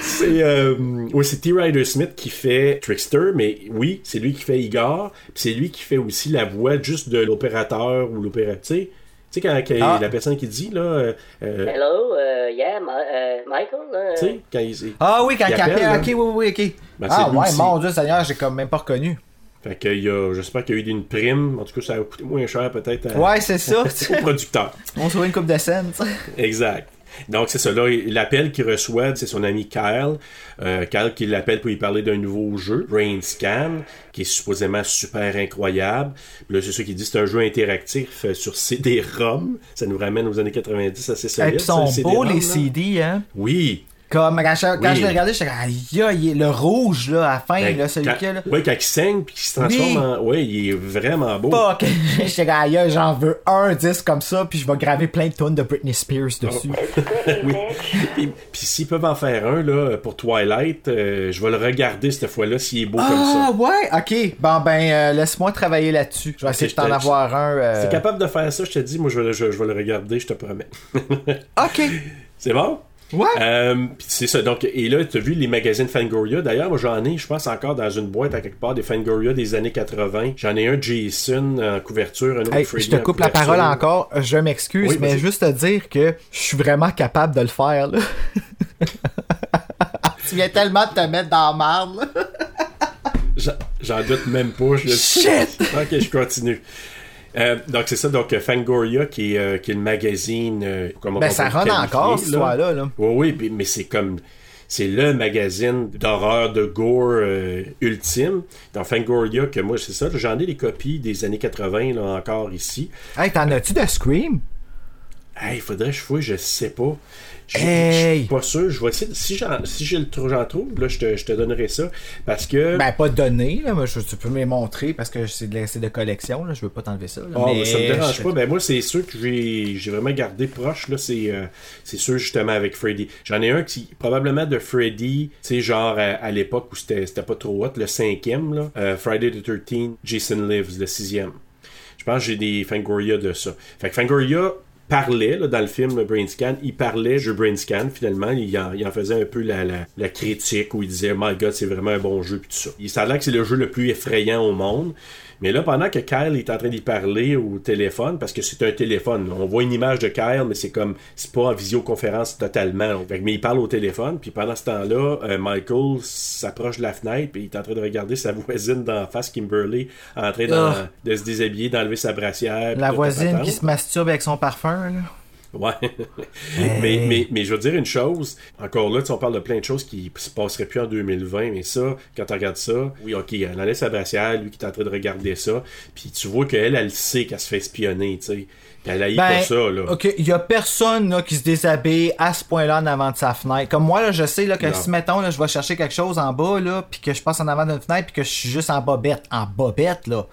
C'est euh, oui, c'est T. Ryder Smith qui fait Trickster, mais oui, c'est lui qui fait Igor, puis c'est lui qui fait aussi la voix juste de l'opérateur ou l'opérateur. Tu sais, quand, quand Ah. la personne qui dit, là, euh, euh, Hello, uh, yeah, uh, Michael. Uh, tu sais, quand il. Ah oui, quand il appelle, appelle, là. ok, oui, oui, ok. Ben, ah ouais, aussi. mon dieu Seigneur, j'ai comme même pas reconnu. Fait que il y a, j'espère qu'il y a eu une prime. En tout cas, ça a coûté moins cher peut-être à- Ouais, c'est ça. [laughs] au producteur. On se voit une coupe de scène. Exact. Donc, c'est ça. Là, l'appel qu'il reçoit, c'est son ami Kyle. Euh, Kyle qui l'appelle pour lui parler d'un nouveau jeu, Brain Scan, qui est supposément super incroyable. Puis là, c'est ça qu'il dit, c'est un jeu interactif euh, sur CD-ROM. Ça nous ramène aux années 90 assez solide. ils sont beaux, les. CD, hein? Oui. Comme quand, je- quand Oui. je l'ai regardé, j'étais comme, aïe, le rouge, là, à la fin, Ben, là, celui quand, qui là. ouais, quand il saigne puis qu'il se transforme Oui. en. Ouais, il est vraiment beau. Fuck! [laughs] J'étais comme, aïe, aïe, j'en veux un disque comme ça, puis je vais graver plein de tonnes de Britney Spears dessus. [laughs] oui. Puis, puis s'ils peuvent en faire un là, pour Twilight, euh, je vais le regarder cette fois-là s'il est beau comme Ah, ça. ouais, ok. Bon, ben, euh, laisse-moi travailler là-dessus. Je vais essayer de t'en avoir un. euh, Si t'es capable de faire ça, je te dis, moi je vais, je vais le regarder, je te promets. Ok. [laughs] C'est bon? Ouais. Euh, c'est ça. Donc, et là, tu as vu les magazines Fangoria. D'ailleurs, moi, j'en ai, je pense, encore dans une boîte à quelque part des Fangoria des années 80. J'en ai un Jason en couverture, un autre Hey, Freddy je te coupe la parole encore, je m'excuse, Oui, mais juste te dire que je suis vraiment capable de le faire. Là. [laughs] tu viens tellement de te mettre dans la marde. J'en doute même pas. Je... Shit! [laughs] ok, je continue. Euh, donc c'est ça, donc euh, Fangoria qui est, euh, qui est le magazine. euh, comment Ben, on ça qualifier, encore, cette histoire-là, là. Oui, oui, puis- mais c'est comme. C'est le magazine d'horreur, de gore ultime. Dans Fangoria, que moi, c'est ça, j'en ai des copies des années 80 là, encore ici. Hey, t'en as-tu de Scream? Hey, il faudrait que je fouille, je sais pas. Je je Hey! suis pas sûr. Je vais essayer. de- Si j'en si je le trou- j'en trouve, là, je te, je te donnerai ça. Parce que. Ben, pas donné, là, mais je- tu peux me les montrer parce que c'est de, c'est de collection, là, je veux pas t'enlever ça. là, Ah, mais ben, ça me dérange je- pas. Ben, moi, c'est ceux que j'ai j'ai vraiment gardé proche. là C'est euh, c'est ceux justement avec Freddy. J'en ai un qui, probablement de Freddy, tu sais, genre à, à l'époque où c'était c'était pas trop hot, le cinquième, là. Euh, Friday the 13 Jason Lives, le sixième. Je pense que j'ai des Fangoria de ça. Fait que Fangoria parlait là, dans le film le Brain Scan, il parlait jeu Brain Scan finalement, il en, en faisait un peu la, la, la critique où il disait My God c'est vraiment un bon jeu puis tout ça. Il s'avère que c'est le jeu le plus effrayant au monde. Mais là, pendant que Kyle est en train d'y parler au téléphone, parce que c'est un téléphone, on voit une image de Kyle, mais c'est comme, c'est pas en visioconférence totalement. Mais il parle au téléphone, puis pendant ce temps-là, euh, Michael s'approche de la fenêtre, puis il est en train de regarder sa [laughs] voisine d'en face, Kimberly, en train d'en- Ah. de se déshabiller, d'enlever sa brassière. La voisine qui se masturbe avec son parfum, là. Ouais. mais, mais, mais je veux dire une chose, encore là, tu on parle de plein de choses qui se passeraient plus en 2020, mais ça, quand tu regardes ça, oui, ok, elle enlève sa brassière, lui qui est en train de regarder ça, puis tu vois qu'elle, elle sait qu'elle se fait espionner, tu sais. Puis elle haït Ben, pas ça, là. ok, il y a personne là, qui se déshabille à ce point-là en avant de sa fenêtre. Comme moi, là, je sais là, que Non. si, mettons, là, je vais chercher quelque chose en bas, là, puis que je passe en avant d'une fenêtre, puis que je suis juste en bobette, en bobette, là,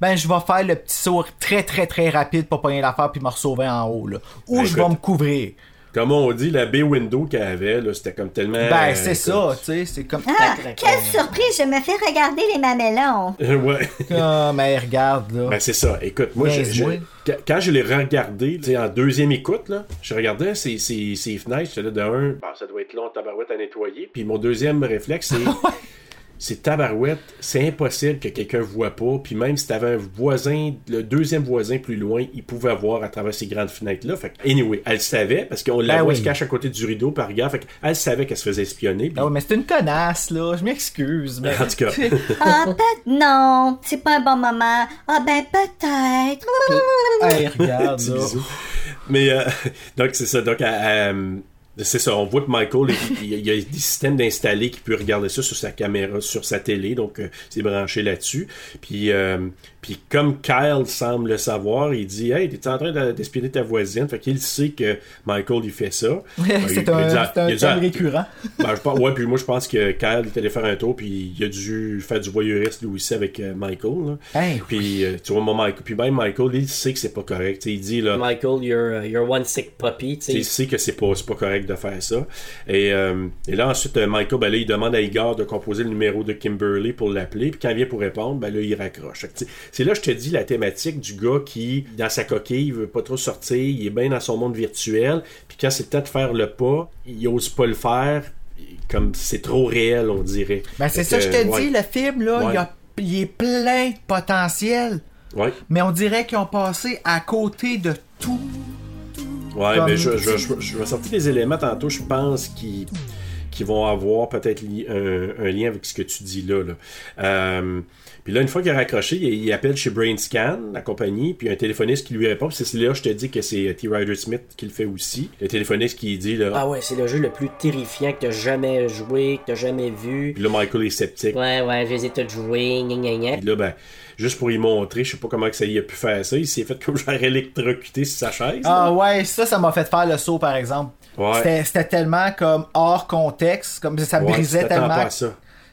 ben, je vais faire le petit saut très, très, très rapide pour pogner l'affaire puis me sauver en haut, là. Ou Ben, je vais me couvrir. Comme on dit, la bay window qu'elle avait, là, c'était comme tellement. Ben, euh, c'est ça, tu sais, c'est comme... Ah, quelle surprise, je me fais regarder les mamellons. [laughs] ouais. Ah, mais regarde, là. Ben, c'est ça. Écoute, moi, je- quand- quand je l'ai regardé, tu sais, en deuxième écoute, là, je regardais ces, ces, ces fenêtres, j'étais là de un, bah, ça doit être long, tabarouette à nettoyer. Puis mon deuxième réflexe, c'est. [laughs] C'est tabarouette, c'est impossible que quelqu'un voit pas. Puis même si t'avais un voisin, le deuxième voisin plus loin, il pouvait voir à travers ces grandes fenêtres-là. Fait que, anyway, elle savait, parce qu'on la Ben voit oui. se cache à côté du rideau par regarde. Fait qu'elle savait qu'elle se faisait espionner. puis- Ah ouais, mais c'est une connasse, là. Je m'excuse, mais... [laughs] En tout cas. [laughs] Ah, peut non, c'est pas un bon moment. Ah, ben peut-être. Hey, regarde, [laughs] Petit là. bisou. Mais euh, donc c'est ça. Donc euh, euh, c'est ça. On voit que Michael, il, il y a des systèmes d'installer qui peut regarder ça sur sa caméra, sur sa télé. Donc euh, c'est branché là-dessus. Puis euh, puis comme Kyle semble le savoir, il dit Hey, t'es en train de- d'espionner ta voisine. Fait qu'il sait que Michael il fait ça. [laughs] Ben, il- c'est il a un, il a dit- thème récurrent. [laughs] ben, je pense, ouais, puis moi je pense que Kyle il est allé faire un tour, puis il a dû faire du voyeurisme lui aussi avec euh, Michael. là. Hey, Puis euh, tu vois, moi, Michael, puis même Michael, il sait que c'est pas correct. Il dit là. Michael, you're, uh, you're one sick puppy, Il sait que c'est pas, c'est pas correct de faire ça. Et, euh, et là, ensuite, euh, Michael, ben là, il demande à Igor de composer le numéro de Kimberly pour l'appeler. Puis quand il vient pour répondre, ben là, il raccroche. C'est là, je te dis, la thématique du gars qui, dans sa coquille, il veut pas trop sortir, il est bien dans son monde virtuel. Puis quand c'est le temps de faire le pas, il ose pas le faire. Comme c'est trop réel, on dirait. Ben, c'est ça, je que, te ouais. dis, le film, là, Ouais. il, a- il est plein de potentiel. Ouais. Mais on dirait qu'ils ont passé à côté de tout. Ouais, Comme- mais je, je, je, je vais sortir des éléments tantôt, je pense, qui, qui vont avoir peut-être li- un, un lien avec ce que tu dis là. là. Euh, puis là, une fois qu'il a raccroché, il, il appelle chez Brainscan, la compagnie, puis un téléphoniste qui lui répond. C'est là, je te dis que c'est T. Ryder Smith qui le fait aussi. Le téléphoniste qui dit là. Ah ouais, c'est le jeu le plus terrifiant que t'as jamais joué, que t'as jamais vu. Puis là, Michael est sceptique. Ouais, ouais, je les ai tous joués, gna gna gna. Puis là, ben, juste pour y montrer, je sais pas comment que ça y a pu faire ça. Il s'est fait comme genre électrocuté sur sa chaise. là. Ah ouais, ça, ça m'a fait faire le saut, par exemple. Ouais. C'était- tellement comme hors contexte, comme ça Ouais, brisait tellement. pas à ça.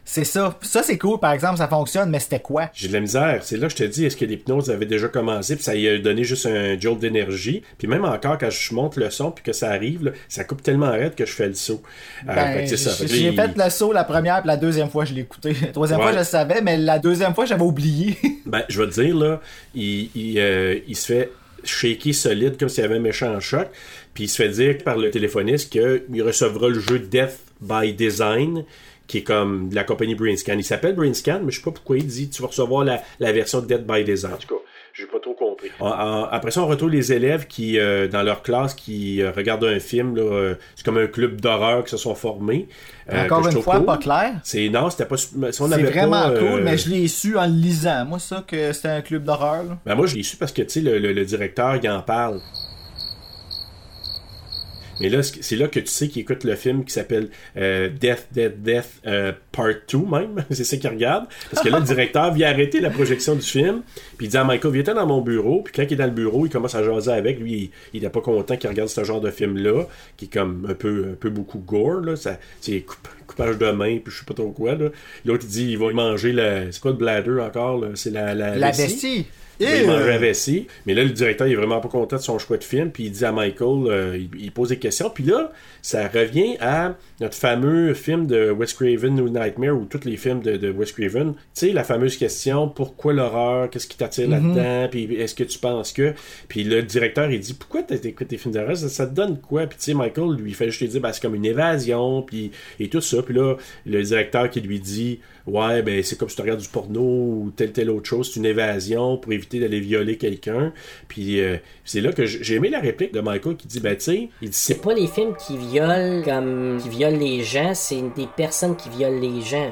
C'est ça. Ça, c'est cool, par exemple, ça fonctionne, mais c'était quoi? J'ai de la misère. C'est là que je te dis, est-ce que l'hypnose avait déjà commencé, puis ça y a donné juste un jolt d'énergie? Puis même encore, quand je monte le son, puis que ça arrive, là, ça coupe tellement raide que je fais le saut. Euh, Ben. Fait J'ai fait le saut la première, puis la deuxième fois, je l'ai écouté. La troisième Ouais. fois, je le savais, mais la deuxième fois, j'avais oublié. [laughs] Ben, je vais te dire, là, il, il, euh, il se fait shaker solide comme s'il y avait un méchant choc. Puis il se fait dire par le téléphoniste qu'il recevra le jeu Death by Design, qui est comme de la compagnie Brainscan. Il s'appelle Brainscan, mais je sais pas pourquoi il dit tu vas recevoir la, la version Death by Design. En tout cas, j'ai pas trop compris. En- en- après ça, on retrouve les élèves qui, euh, dans leur classe, qui euh, regardent un film. là, euh, c'est comme un club d'horreur qui se sont formés. euh, Encore une fois, cool. pas clair. C'est non, c'était pas. si on C'est avait vraiment pas, euh, cool, mais je l'ai su en le lisant. Moi, ça, que c'était un club d'horreur. là. Ben moi, je l'ai su parce que, tu sais, le, le- le directeur, il en parle. Mais là, c'est là que tu sais qu'il écoute le film qui s'appelle euh, Death, Death, Death euh, Part 2 même. [laughs] c'est ça qu'il regarde. Parce que là, le directeur vient arrêter la projection du film. Puis il dit à Michael, viens dans mon bureau. Puis quand il est dans le bureau, il commence à jaser avec. Lui, il- n'est pas content qu'il regarde ce genre de film-là, qui est comme un peu, un peu beaucoup gore. Là. Ça, c'est coupe- coupage de main, puis je sais pas trop quoi. là. L'autre, il dit, il va manger la... C'est quoi le bladder encore? là? C'est la, la, La vessie. vessie. Il mange la vessie. Mais là, le directeur, il est vraiment pas content de son choix de film. Puis il dit à Michael, euh, il, il pose des questions. Puis là, ça revient à notre fameux film de Wes Craven ou Nightmare ou tous les films de, de Wes Craven. Tu sais, la fameuse question pourquoi l'horreur? Qu'est-ce qui t'attire Mhm. là-dedans? Puis est-ce que tu penses que? Puis le directeur, il dit pourquoi t'as écouté tes films d'horreur? Ça, ça te donne quoi? Puis tu sais, Michael, lui, il fait juste te dire ben, c'est comme une évasion. Puis et tout ça. Puis là, le directeur qui lui dit ouais, ben c'est comme si tu regardes du porno ou telle, telle autre chose, c'est une évasion pour éviter d'aller violer quelqu'un. Puis euh, c'est là que j'ai aimé la réplique de Michael qui dit, ben tu sais, C'est pas les films qui violent comme qui violent les gens, c'est des personnes qui violent les gens.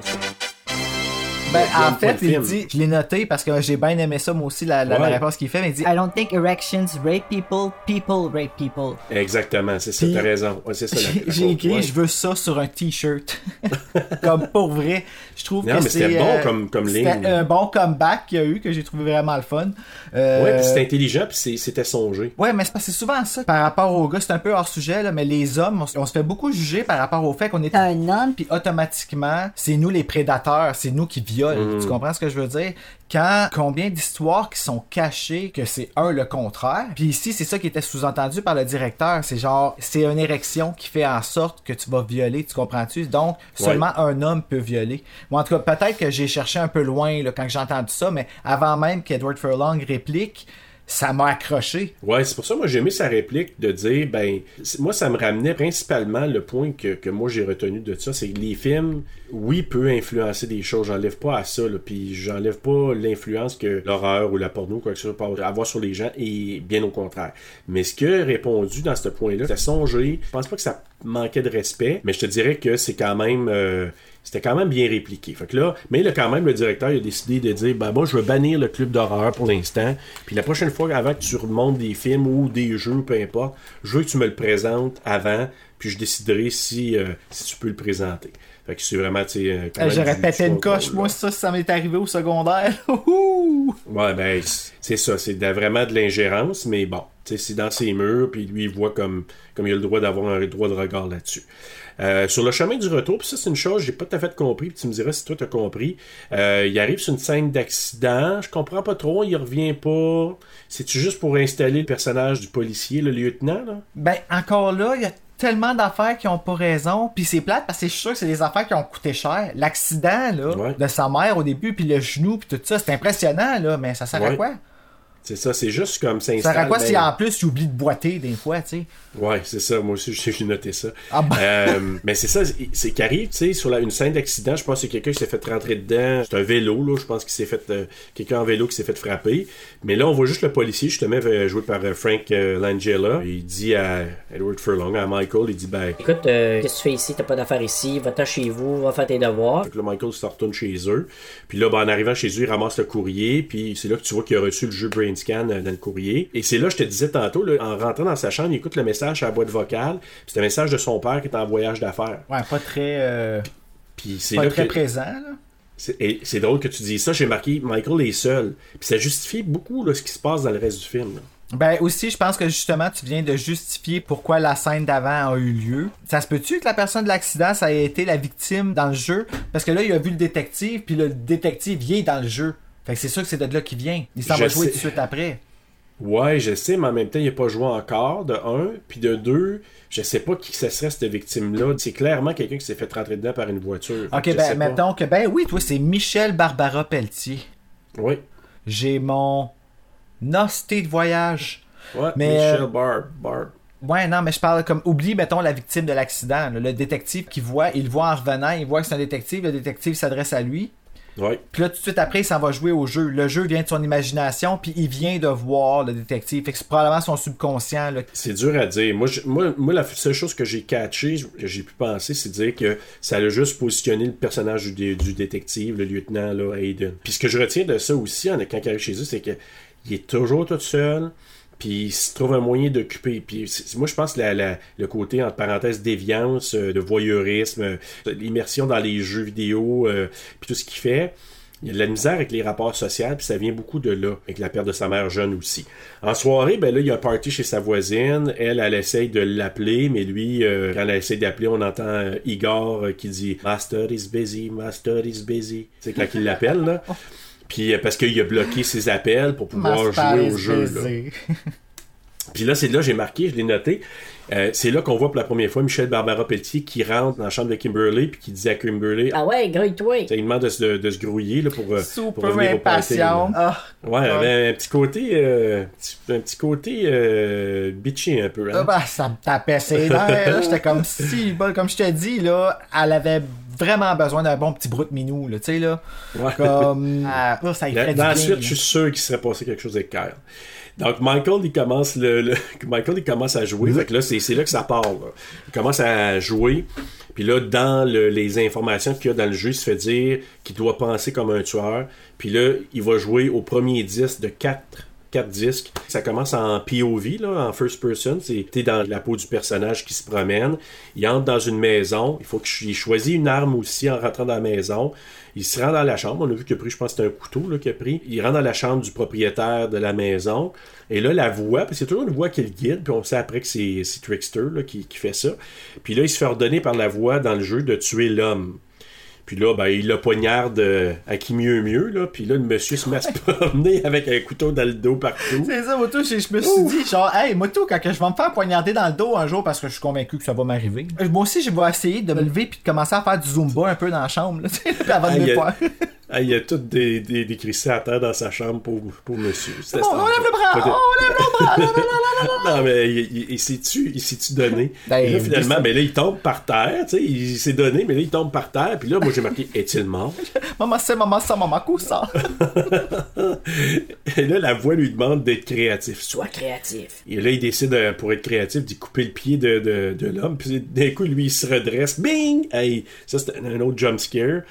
Ben, en fait, il film. dit, je l'ai noté parce que j'ai bien aimé ça, moi aussi, la, la- la Ouais. réponse qu'il fait, mais il dit I don't think erections rape people, people rape people. Exactement, c'est ça, t'as raison. Ouais, c'est ça. la- [laughs] J'ai la j'ai quote, écrit, ouais. je veux ça sur un t-shirt. [laughs] comme pour vrai. Je trouve Non, que mais c'est. c'était bon euh, comme- comme c'était ligne. un bon comeback qu'il y a eu, que j'ai trouvé vraiment le fun. Euh, Ouais, puis c'était intelligent, puis c'est- c'était songé. Ouais, mais c'est souvent ça. Par rapport aux gars, c'est un peu hors sujet, là, mais les hommes, on, se fait beaucoup juger par rapport au fait qu'on est un homme, puis automatiquement, c'est nous les prédateurs, c'est nous qui Tu comprends ce que je veux dire? Quand, combien d'histoires qui sont cachées que c'est un le contraire? Puis ici, c'est ça qui était sous-entendu par le directeur. C'est genre, c'est une érection qui fait en sorte que tu vas violer, tu comprends-tu? Donc, seulement un homme peut violer. Moi, en tout cas, peut-être que j'ai cherché un peu loin là, quand j'ai entendu ça, mais avant même qu'Edward Furlong réplique, ça m'a accroché. Ouais, c'est pour ça, moi, j'ai aimé sa réplique de dire, ben, moi, ça me ramenait principalement le point que, que moi, j'ai retenu de ça, c'est que les films, oui, peuvent influencer des choses, j'enlève pas à ça, puis j'enlève pas l'influence que l'horreur ou la porno, quoi que ce soit, peut avoir sur les gens, et bien au contraire. Mais ce que répondu dans ce point-là, c'était songé, je pense pas que ça manquait de respect, mais je te dirais que c'est quand même... euh, c'était quand même bien répliqué. Fait que là, mais là, quand même, le directeur a décidé de dire ben moi, je veux bannir le club d'horreur pour l'instant. Puis la prochaine fois, avant que tu remontes des films ou des jeux, peu importe, je veux que tu me le présentes avant, puis je déciderai si, euh, si tu peux le présenter. Fait que c'est vraiment, tu sais. euh, même J'aurais pété une coche, moi, ça, ça m'est arrivé au secondaire. [laughs] Ouais, ben, c'est ça, c'est vraiment de l'ingérence, mais bon, tu sais, c'est dans ses murs, puis lui, il voit comme, comme il a le droit d'avoir un droit de regard là-dessus. Euh, sur le chemin du retour, puis ça, c'est une chose, j'ai pas tout à fait compris, puis tu me diras si toi t'as compris. Euh, il arrive sur une scène d'accident, je comprends pas trop, il revient pas. C'est-tu juste pour installer le personnage du policier, le lieutenant, là? Ben, encore là, il y a tellement d'affaires qui ont pas raison, puis c'est plate parce que je suis sûr que c'est des affaires qui ont coûté cher. L'accident, là, Ouais. de sa mère au début, puis le genou, puis tout ça, c'est impressionnant, là, mais ça sert à quoi? C'est ça, c'est juste comme Ça à quoi si en plus tu oublies de boiter des fois, tu sais? Ouais, c'est ça. Moi aussi, j'ai [laughs] j'ai noté ça. Ah ben. Euh, mais c'est ça, c'est- qu'arrive, tu sais, sur la- une scène d'accident, je pense que c'est quelqu'un qui s'est fait rentrer dedans. C'est un vélo, là. Je pense qu'il s'est fait. euh, quelqu'un en vélo qui s'est fait frapper. Mais là, on voit juste le policier, justement, euh, joué par euh, Frank euh, Langella. Il dit à Edward Furlong, à Michael, il dit, ben. Écoute, euh, qu'est-ce que tu fais ici? T'as pas d'affaires ici. Va-t'en chez vous, va faire tes devoirs. Fait que là, Michael se retourne chez eux. Puis là, ben, en arrivant chez eux, il ramasse le courrier. Puis c'est là que tu vois qu'il a reçu le jeu Brain Euh, dans le courrier. Et c'est là, je te disais tantôt, là, en rentrant dans sa chambre, il écoute le message à la boîte vocale. C'est un message de son père qui est en voyage d'affaires. Ouais, pas très, euh, Puis c'est pas là très que- présent, là. c'est- et c'est drôle que tu dis ça. J'ai marqué Michael est seul. Puis ça justifie beaucoup là, ce qui se passe dans le reste du film. là. Ben aussi, je pense que justement, tu viens de justifier pourquoi la scène d'avant a eu lieu. Ça se peut-tu que la personne de l'accident, ça ait été la victime dans le jeu? Parce que là, il a vu le détective, puis le détective vient dans le jeu. Fait que c'est sûr que c'est de là qu'il vient. Il s'en va jouer tout de suite après. Ouais, je sais, mais en même temps, il n'a pas joué encore, de un. Puis de deux, je sais pas qui ce serait cette victime-là. C'est clairement quelqu'un qui s'est fait rentrer dedans par une voiture. Ok, ben mettons que, ben oui, toi, c'est Michel Barbara Pelletier. Oui. J'ai mon nosté de voyage. Ouais, Mais, Michel euh, Barb. Barb. Ouais, non, mais je parle comme, oublie, mettons, la victime de l'accident. Le détective qui voit, il le voit en revenant, il voit que c'est un détective, le détective s'adresse à lui. Ouais. Puis là, tout de suite après, il s'en va jouer au jeu. Le jeu vient de son imagination, puis il vient de voir le détective. Fait que c'est probablement son subconscient. Là. C'est dur à dire. Moi, je- moi, moi, la seule chose que j'ai catché, que j'ai pu penser, c'est de dire que ça a juste positionné le personnage du, dé- du détective, le lieutenant là, Hayden. Puis ce que je retiens de ça aussi, en, quand il arrive chez eux, c'est que il est toujours tout seul. Puis il se trouve un moyen d'occuper. Puis moi, je pense que le côté, entre parenthèses, déviance, euh, de voyeurisme, euh, l'immersion dans les jeux vidéo, euh, puis tout ce qu'il fait, il y a de la misère avec les rapports sociaux, puis ça vient beaucoup de là, avec la perte de sa mère jeune aussi. En soirée, ben là, il y a un party chez sa voisine. Elle, elle essaye de l'appeler, mais lui, euh, quand elle essaie d'appeler, on entend Igor qui dit Master is busy, Master is busy. C'est quand il l'appelle, là. [laughs] Puis euh, parce qu'il a bloqué ses appels pour pouvoir jouer au jeu. là. [laughs] Puis là, c'est là, j'ai marqué, je l'ai noté. Euh, c'est là qu'on voit pour la première fois Michel Barbara Pelletier qui rentre dans la chambre de Kimberly puis qui dit à Kimberly Ah ouais, grouille-toi. il demande de se, de se grouiller là, pour, euh, pour Super au party, impatient. Ah. Ouais, elle avait un petit côté, euh, petit- un petit côté euh, bitchy un peu. hein. Ah, ben, ça me tapait ses dents. là. J'étais comme si, bon, comme je te dis, là, elle avait vraiment besoin d'un bon petit brut minou, là, tu sais, là. Ouais. Comme. [laughs] ah, ça y Dans la suite, je suis sûr qu'il serait passé quelque chose avec Kyle. Donc Michael, il commence le, le- [laughs] Michael, il commence à jouer. Fait que là, c'est là que ça part. là. Il commence à jouer. Puis là, dans le- les informations qu'il y a dans le jeu, il se fait dire qu'il doit penser comme un tueur. Puis là, il va jouer au premier disque de 4 quatre disques. Ça commence en POV, en first person. T'es dans la peau du personnage qui se promène. Il entre dans une maison. Il faut qu'il choisisse une arme aussi en rentrant dans la maison. Il se rend dans la chambre. On a vu qu'il a pris, je pense c'était un couteau qu'il a pris. Il rentre dans la chambre du propriétaire de la maison. Et là, la voix, c'est toujours une voix qui le guide, puis on sait après que c'est Trickster là, qui fait ça. Puis là, il se fait ordonner par la voix dans le jeu de tuer l'homme. Puis là, ben, il le poignarde euh, à qui mieux mieux, là. Puis là, le monsieur se met à se promener avec un couteau dans le dos partout. C'est ça, moi, tout, je, je me suis dit, genre, hey, moi, tout, quand que je vais me faire poignarder dans le dos un jour parce que je suis convaincu que ça va m'arriver, euh, moi aussi, je vais essayer de me lever puis de commencer à faire du Zumba un peu dans la chambre, là, puis [laughs] avant de me faire. Ah, il y a tout des, des, des cristaux à terre dans sa chambre pour, pour monsieur. C'était Bon, on lève le bras, de- on lève le bras. Non, mais il, il, il s'est-tu, donné? Ben, Et là, finalement, il- ben là, il tombe par terre, tu sais, il s'est donné, mais là, il tombe par terre, puis là, moi, j'ai marqué, est-il mort? [laughs] Maman, c'est maman, ça, maman, coup, ça. [laughs] Et là, la voix lui demande d'être créatif. Sois créatif. Et là, il décide, euh, pour être créatif, d'y couper le pied de, de, de l'homme. Puis d'un coup, lui, il se redresse. Bing! Hey, ça, c'était un autre jump scare.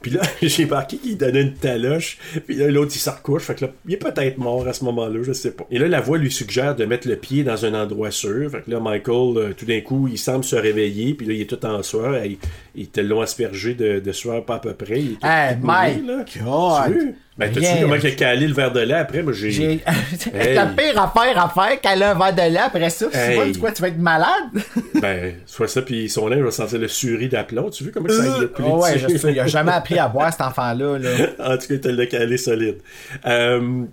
Puis là, [laughs] j'ai marqué qu'il donnait une taloche. Puis là, l'autre, il se recouche. Fait que là, il est peut-être mort à ce moment-là, je sais pas. Et là, la voix lui suggère de mettre le pied dans un endroit sûr. Fait que là, Michael, euh, tout d'un coup, il semble se réveiller. Puis là, il est tout en sueur. Hey, il te l'ont aspergé de, de sueur pas à peu près. Il Hey, mouillé, là. God. Tu? Ben, t'as-tu vu comment il a calé le verre de lait après? Moi, j'ai... J'ai. [laughs] Hey. La pire affaire à faire qu'elle a un verre de lait après ça. Tu Hey. vois, quoi, tu vas être malade? [laughs] Ben, soit ça, puis son linge va sentir le suri d'aplomb. Tu veux comment ça a coulé Oh ouais, je sais, il a jamais appris à boire, cet [laughs] enfant-là, là. en tout cas, il te l'a calé solide. Euh,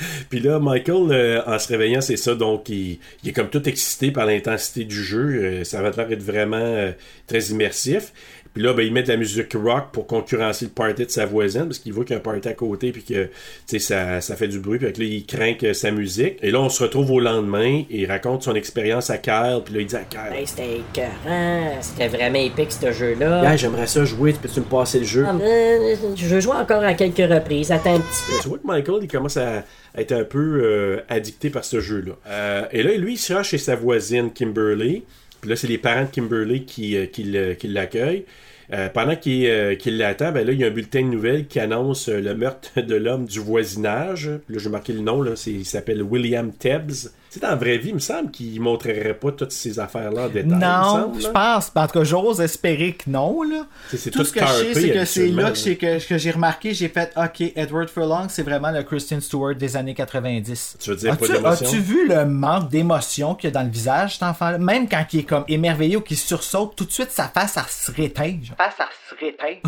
[laughs] puis là, Michael, euh, en se réveillant, c'est ça, donc il, est comme tout excité par l'intensité du jeu. Euh, ça va l'air d'être vraiment euh, très immersif. Puis là, ben, il met de la musique rock pour concurrencer le party de sa voisine, parce qu'il voit qu'il y a un party à côté, puis que tu sais, ça, ça fait du bruit, puis là, il craint que sa musique. Et là, on se retrouve au lendemain, et il raconte son expérience à Kyle, puis là, il dit à Kyle, Hey, c'était écœurant. C'était vraiment épique, ce jeu-là. Gars, j'aimerais ça jouer, peux-tu me passer le jeu? Ah, euh, je veux jouer encore à quelques reprises. Attends un petit peu. Tu vois que Michael, il commence à être un peu euh, addicté par ce jeu-là. Euh, et là, lui, il se rend chez sa voisine, Kimberly. Puis là, c'est les parents de Kimberly qui, euh, qui le- qui l'accueillent. Euh, pendant qu'il euh, ben là, il y a un bulletin de nouvelles qui annonce euh, le meurtre [laughs] de l'homme du voisinage. Là, j'ai marqué le nom, là, il s'appelle William Tebbs. Tu sais, dans la vraie vie, il me semble qu'il montrerait pas toutes ces affaires-là en détail. Non, je pense. En tout cas, j'ose espérer que non. Là. Tu sais, c'est Tout tout ce que je sais, c'est que c'est là que, j'ai- que- que j'ai remarqué, j'ai fait OK, Edward Furlong, c'est vraiment le Christian Stewart des années 90. Tu veux dire pas As-tu d'émotion? as-tu vu le manque d'émotion qu'il y a dans le visage, cet enfant-là? Même quand il est comme émerveillé ou qu'il sursaute, tout de suite, sa face, elle se réteint. Face, elle se réteint.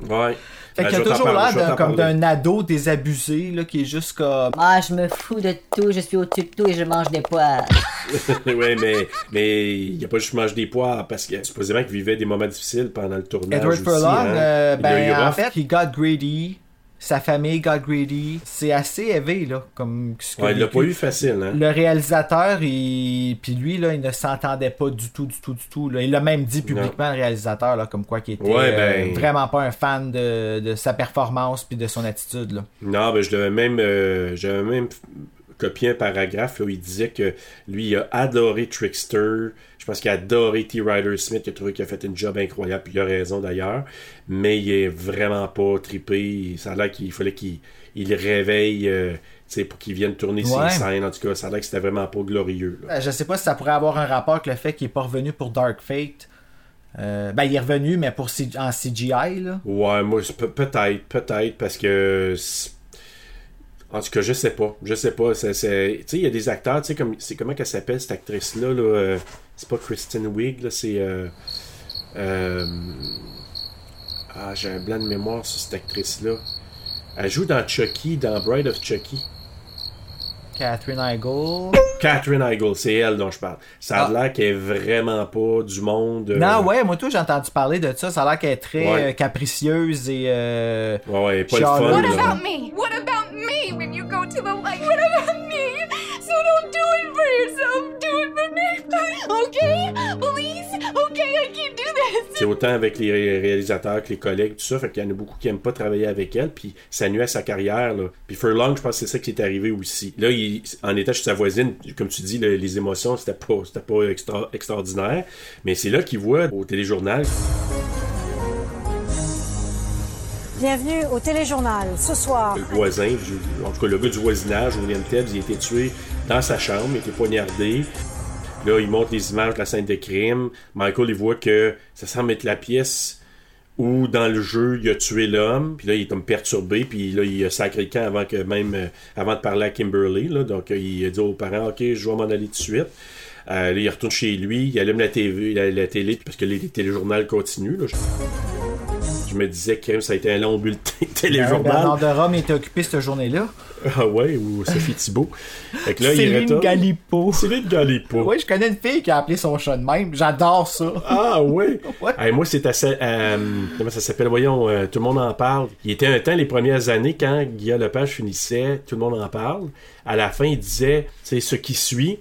Ouais. Fait Ben, qu'il je a toujours l'air comme d'un ado désabusé, là, qui est juste comme... Ah, je me fous de tout, je suis au-dessus de tout et je mange des poires. [laughs] ouais, mais, mais il n'y a pas juste mangé des poires parce que supposément qu'il vivait des moments difficiles pendant le tournage. Edward aussi, Furlong, hein. euh, Il a eu ben, en fait, he got greedy. Sa famille got greedy. C'est assez élevé, là, comme ce que Ouais, il l'a pas eu facile, hein. Le réalisateur, il... puis lui, là, il ne s'entendait pas du tout, du tout, du tout. Là. Il l'a même dit publiquement, le réalisateur, là, comme quoi qu'il était Ouais, euh, ben- vraiment pas un fan de, de sa performance puis de son attitude. Là. Non, ben, je l'avais même, euh, j'avais même copié un paragraphe où il disait que lui, il a adoré Trickster. Je pense qu'il a adoré T. Ryder Smith. Il a trouvé qu'il a fait une job incroyable. Puis il a raison d'ailleurs. Mais il est vraiment pas trippé. Ça a l'air qu'il fallait qu'il il le réveille euh, pour qu'il vienne tourner Ouais. ses scènes. En tout cas, ça a l'air que c'était vraiment pas glorieux. là. Euh, Je sais pas si ça pourrait avoir un rapport avec le fait qu'il est pas revenu pour Dark Fate. Euh, ben, il est revenu, mais pour C- en CGI, là. Ouais, moi, peut-être, peut-être, parce que. En tout cas, je sais pas. Je sais pas. Tu sais, il y a des acteurs, tu sais, comme, c'est comment qu'elle s'appelle, cette actrice-là, là, euh, c'est pas Kristen Wiig, là, c'est. euh, euh, ah, j'ai un blanc de mémoire sur cette actrice-là. Elle joue dans Chucky, dans Bride of Chucky. Catherine Heigl. Catherine Heigl, c'est elle dont je parle. Ça a Ah. l'air qu'elle est vraiment pas du monde. euh, Non, ouais, moi, tout, j'ai entendu parler de ça. Ça a l'air qu'elle est très Ouais. capricieuse et. Euh, Ouais, ouais, pas le fun. What là. about me? C'est autant avec les ré- réalisateurs que les collègues, tout ça. Fait qu'il y en a beaucoup qui aiment pas travailler avec elle, puis ça nuit à sa carrière. Là. Puis Furlong, je pense que c'est ça qui est arrivé aussi. Là, il, en étant chez sa voisine, comme tu dis, le- les émotions, c'était pas, c'était pas extra- extraordinaire. Mais c'est là qu'il voit au téléjournal. Bienvenue au téléjournal. Ce soir, Le voisin, en tout cas le gars du voisinage, William Tebbs, il a été tué dans sa chambre, il a été poignardé. Là, il montre les images de la scène de crime. Michael, il voit que ça semble être la pièce où, dans le jeu, il a tué l'homme. Puis là, il est comme perturbé. Puis là, il a sacré le camp avant, que même, euh, avant de parler à Kimberly. Là. Donc, euh, il a dit aux parents, OK, je vais m'en aller tout de suite. Euh, là, il retourne chez lui, il allume la TV, la, la télé, parce que les, les téléjournaux continuent. Là. Je, je me disais que ça a été un long bulletin [laughs] téléjournal. Bernard de Rome était occupé cette journée-là. Ah ouais, ou Sophie Thibault. Fait que là, il Céline retourne. Galipo. Céline Galipo. Oui, je connais une fille qui a appelé son chat de même. J'adore ça. Ah ouais. [laughs] Ouais. Hey, moi, c'est assez. euh, comment ça s'appelle? Voyons, euh, tout le monde en parle. Il était un temps, les premières années, quand Guillaume Lepage finissait, tout le monde en parle. À la fin, il disait c'est ce qui suit,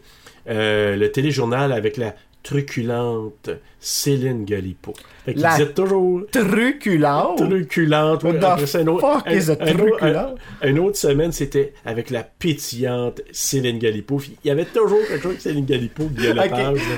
euh, le téléjournal avec la truculente Céline Galipo. Fait qu'il La disait toujours. Truculente. Truculente. Oui. the Après ça, un autre- fuck is a un- autre- un- Une autre semaine, c'était avec la pétillante Céline Galipo. Il y avait toujours quelque chose avec Céline Galipo.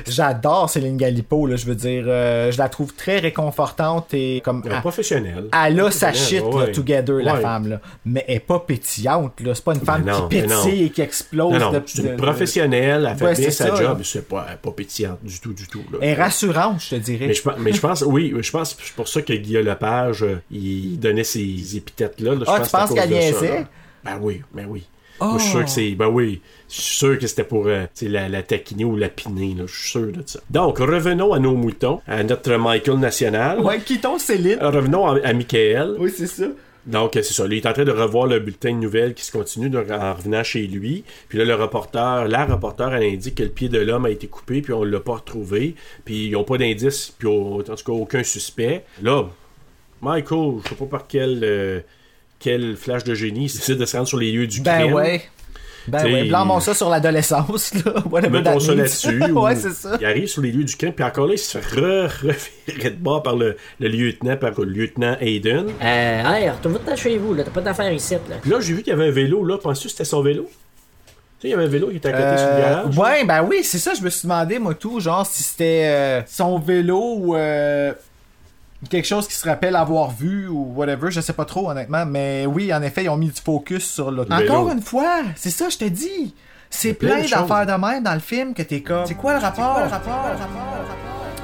J'adore Céline Galipo, là, je veux dire, euh, je la trouve très réconfortante et comme Elle est professionnelle. elle a sa shit Professionnelle, là, ouais. together la femme là, mais elle est pas pétillante là, c'est pas une femme non, qui pétille et qui explose. Non, non, c'est une professionnelle, elle fait Ouais, bien sa ça, job, c'est pas, elle est pas pétillante du tout, du tout. là. Elle est rassurante, je te dirais. Mais je, pense- mais je pense, oui, je pense que c'est pour ça que Guillaume Lepage, euh, il donnait ces épithètes-là. là. Je Ah, pense tu penses que c'est à qu'elle niaisait? Ben oui, ben oui. Oh. Moi, je suis sûr que c'est. Ben oui. Je suis sûr que c'était pour euh, la, la taquiner ou la piner. là. Je suis sûr de ça. Donc, revenons à nos moutons, à notre Michael national. Ouais, quittons Céline. Revenons à, à Michael. Oui, c'est ça. Donc, c'est ça. Là, il est en train de revoir le bulletin de nouvelles qui se continue donc, en revenant chez lui. Puis là, le reporter, la reporter, elle indique que le pied de l'homme a été coupé, puis on l'a pas retrouvé. Puis ils n'ont pas d'indice, puis au- en tout cas aucun suspect. Là, Michael, je sais pas par quel, euh, quel flash de génie, il décide de se rendre sur les lieux du Ben crime. ouais. Ben T'sais, ouais, blâmons ça sur l'adolescence, là. [laughs] Whatever Mettons that ça means. là-dessus. [laughs] ouais, ou- c'est ça. Il arrive sur les lieux du crime, puis encore là, il se fait re- [laughs] revirer de bord par le, le lieutenant, par le lieutenant Hayden. Euh, hey, retourne-toi chez vous, là. T'as pas d'affaires ici, là. Puis là, j'ai vu qu'il y avait un vélo, là. Penses-tu que c'était son vélo? Tu sais, il y avait un vélo qui était à côté sur le Euh, garage. ouais, ben oui, c'est ça, je me suis demandé, moi, tout, genre, si c'était euh, son vélo ou euh, quelque chose qui se rappelle avoir vu ou whatever, je sais pas trop, honnêtement, mais oui, en effet, ils ont mis du focus sur l'auto. Le. Encore une fois, c'est ça, je te dis. C'est plein d'affaires de même dans le film que t'es comme. C'est quoi le rapport?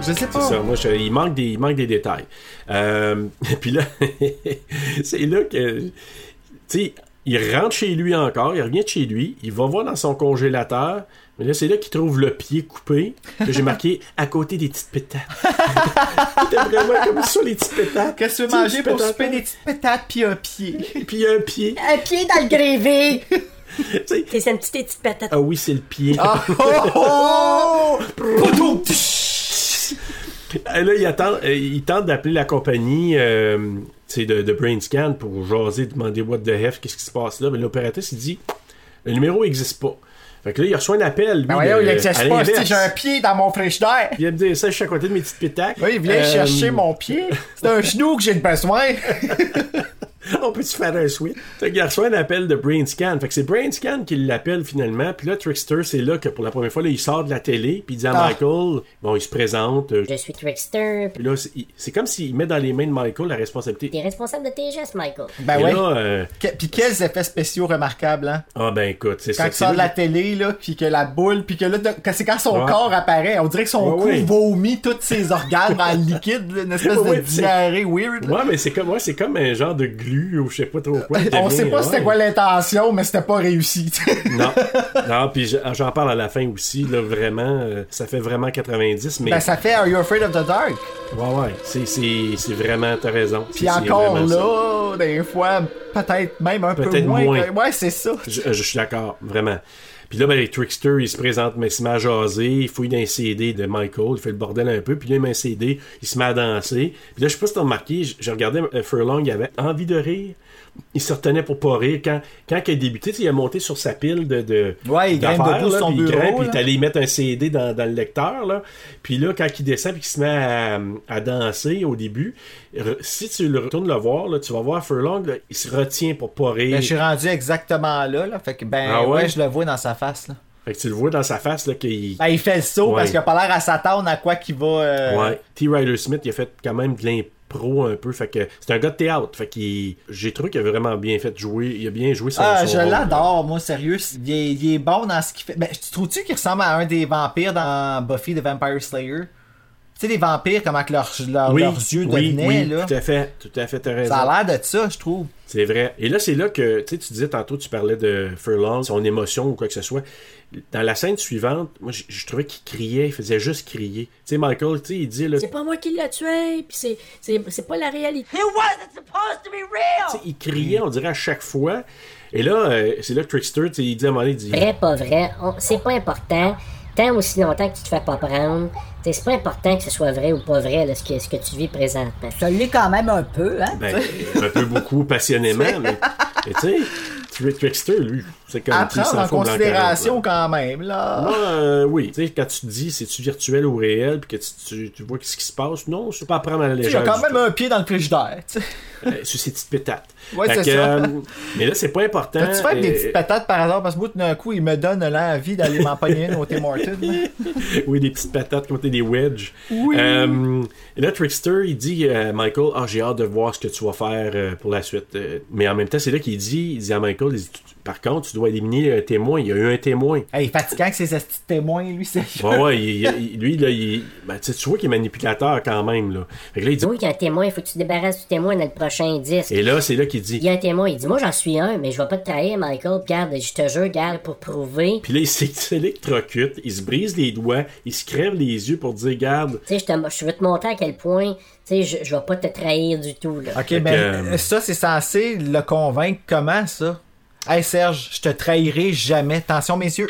Je sais pas. ça, moi, je- il, manque des, il manque des détails. Euh, [laughs] puis là, [laughs] c'est là que. Tu sais, il rentre chez lui encore, il revient de chez lui, il va voir dans son congélateur, mais là, c'est là qu'il trouve le pied coupé, que j'ai marqué à côté des petites pétates. [laughs] C'était vraiment comme ça, les petites pétates. Qu'est-ce que tu veux manger les pour souper des petites pétates pis un pied? [laughs] Puis un pied. Un pied dans le grévé. [laughs] C'est une petite petite patate. ah oui, c'est le pied. Ah, oh, oh! Poudou! Et là, il, attend, euh, il tente d'appeler la compagnie euh, tu sais, de, de Brain Scan pour jaser, demander what the F, qu'est-ce qui se passe là. Mais l'opératrice, il dit le numéro n'existe pas. Fait que là, il reçoit un appel. Lui, Ben de- il existe pas, j'ai un pied dans mon frigidaire. Il vient me dire ça, je suis à côté de mes petites pétacles. Oui, il vient Euh, chercher mon pied. C'est un genou que j'ai besoin. [laughs] [laughs] On peut-tu faire un? Fait qu'il reçoit un appel de Brain Scan. Fait que c'est Brain Scan qui l'appelle finalement. Puis là, Trickster, c'est là que pour la première fois, là, il sort de la télé. Puis il dit à Ah. Michael, bon, il se présente. euh, Je suis Trickster. puis là, c'est il- comme s'il met dans les mains de Michael la responsabilité. T'es responsable de tes gestes, Michael. Ben là, euh, Que- Puis quels effets spéciaux remarquables, hein? ah ben écoute, c'est Quand ça. il sort de la télé, là, puis que la boule, puis que là, c'est quand son Ouais. corps apparaît, on dirait que son Ouais, cou ouais. vomit tous ses organes en [laughs] liquide, une espèce Ouais, de diarrhée weird. là. Ouais, mais c'est comme, ouais, c'est comme un genre de glu ou je sais pas trop quoi. On sait pas c'était quoi l'intention, mais c'était pas réussi. [laughs] Non, non, puis je- j'en parle à la fin aussi, là, vraiment, euh, ça fait vraiment 90, mais... ben ça fait Are You Afraid of the Dark? Ouais, ouais, c'est, vraiment, t'as raison. Puis encore ça. là, des fois, peut-être même un peu moins. moins. que- Ouais, c'est ça. Je, je suis d'accord, vraiment. Puis là, ben, les Trickster, il se présente, mais il se met à jaser, il fouille dans un CD de Michael, il fait le bordel un peu, puis là, il met un CD, il se met à danser. Puis là, je sais pas si t'as remarqué, je, je regardais euh, Furlong, il avait envie de rire. Il se retenait pour pas rire. Quand, quand il a débuté, il a monté sur sa pile de, de Ouais, il grimpe là, son puis il bureau, grimpe, puis il est allé mettre un CD dans, dans le lecteur, là. Puis là, quand il descend, puis qu'il se met à, à danser au début, si tu le retournes le voir, là, tu vas voir Furlong, là, il se retient pour pas rire. Ben, je suis rendu exactement là, là. Fait que, ben, Ah ouais? ouais, je le vois dans sa face, là. Fait que tu le vois dans sa face, là, qu'il... Ben, il fait le saut Ouais. parce qu'il a pas l'air à s'attendre à quoi qu'il va. euh, Ouais. T. Ryder Smith, il a fait quand même de l'impro un peu. Fait que c'est un gars de théâtre. Fait qu'il. J'ai trouvé qu'il a vraiment bien fait jouer. Il a bien joué son. Ah, son je l'adore, moi, sérieux. Il est, il est bon dans ce qu'il fait. Ben, tu trouves-tu qu'il ressemble à un des vampires dans Buffy the Vampire Slayer? Tu sais, les vampires, comment que leurs, leurs- Oui, leurs yeux oui, devenaient, oui, là. tout à fait, tout à fait, t'as raison. Ça a l'air de ça, je trouve. C'est vrai. Et là, c'est là que, tu sais, tu disais tantôt, tu parlais de Furlong, son émotion ou quoi que ce soit. Dans la scène suivante, moi, je, je trouvais qu'il criait, il faisait juste crier. Tu sais, Michael, tu sais, il dit, là, C'est pas moi qui l'a tué, puis c'est, c'est, c'est pas la réalité. It wasn't supposed to be real! il criait, on dirait, à chaque fois. Et là, euh, c'est là que Trickster, tu sais, il dit à un moment donné, il dit, Vrai, pas vrai, c'est pas important. Tant aussi longtemps que tu te fais pas prendre, c'est pas important que ce soit vrai ou pas vrai, là, ce, que, ce que tu vis présentement. Ça l'est quand même un peu, hein? ben, un peu beaucoup passionnément, [laughs] mais, mais tu sais, Tri- Trickster, lui, c'est comme À tu prendre en considération quand même, là. Moi, euh, oui. Tu sais, quand tu te dis c'est-tu virtuel ou réel, puis que tu, tu, tu vois ce qui se passe, non, c'est pas à prendre à la Tu sais, il y a légère. quand même un pied dans le frigidaire, tu sais. Euh, sur ces petites pétates. Ouais, c'est ça. euh, mais là, c'est pas important. T'as-tu fait des euh, petites patates par hasard? Parce que moi, tout d'un coup, il me donne l'envie d'aller m'en pogner une au Tim là. [laughs] oui, des petites patates comme des wedges. Oui. Euh, et là, Trickster, il dit à Michael, ah, j'ai hâte de voir ce que tu vas faire euh, pour la suite. Euh, mais en même temps, c'est là qu'il dit, il dit à Michael, il dit, par contre, tu dois éliminer un témoin. Il y a eu un témoin. Hey, fatigant que ces petits témoins, lui, c'est. Ouais, ouais, il- il- lui, là, il, ben, tu vois qu'il est manipulateur quand même, là. Fait que là, il dit, Oui, il y a un témoin, il faut que tu te débarrasses du témoin dans le prochain disque. et là, c'est là qu'il dit, Il y a un témoin, il dit Moi j'en suis un, mais je vais pas te trahir, Michael. Garde, je te jure, garde, pour prouver. Puis là, il s'électrocute, il se brise les doigts, il se crève les yeux pour dire, garde, Tu sais, je, te- je veux te montrer à quel point Tu sais, je, je vais pas te trahir du tout, là. Ok, ben ça, c'est censé le convaincre comment, ça? Hey Serge, je te trahirai jamais. Attention, messieurs.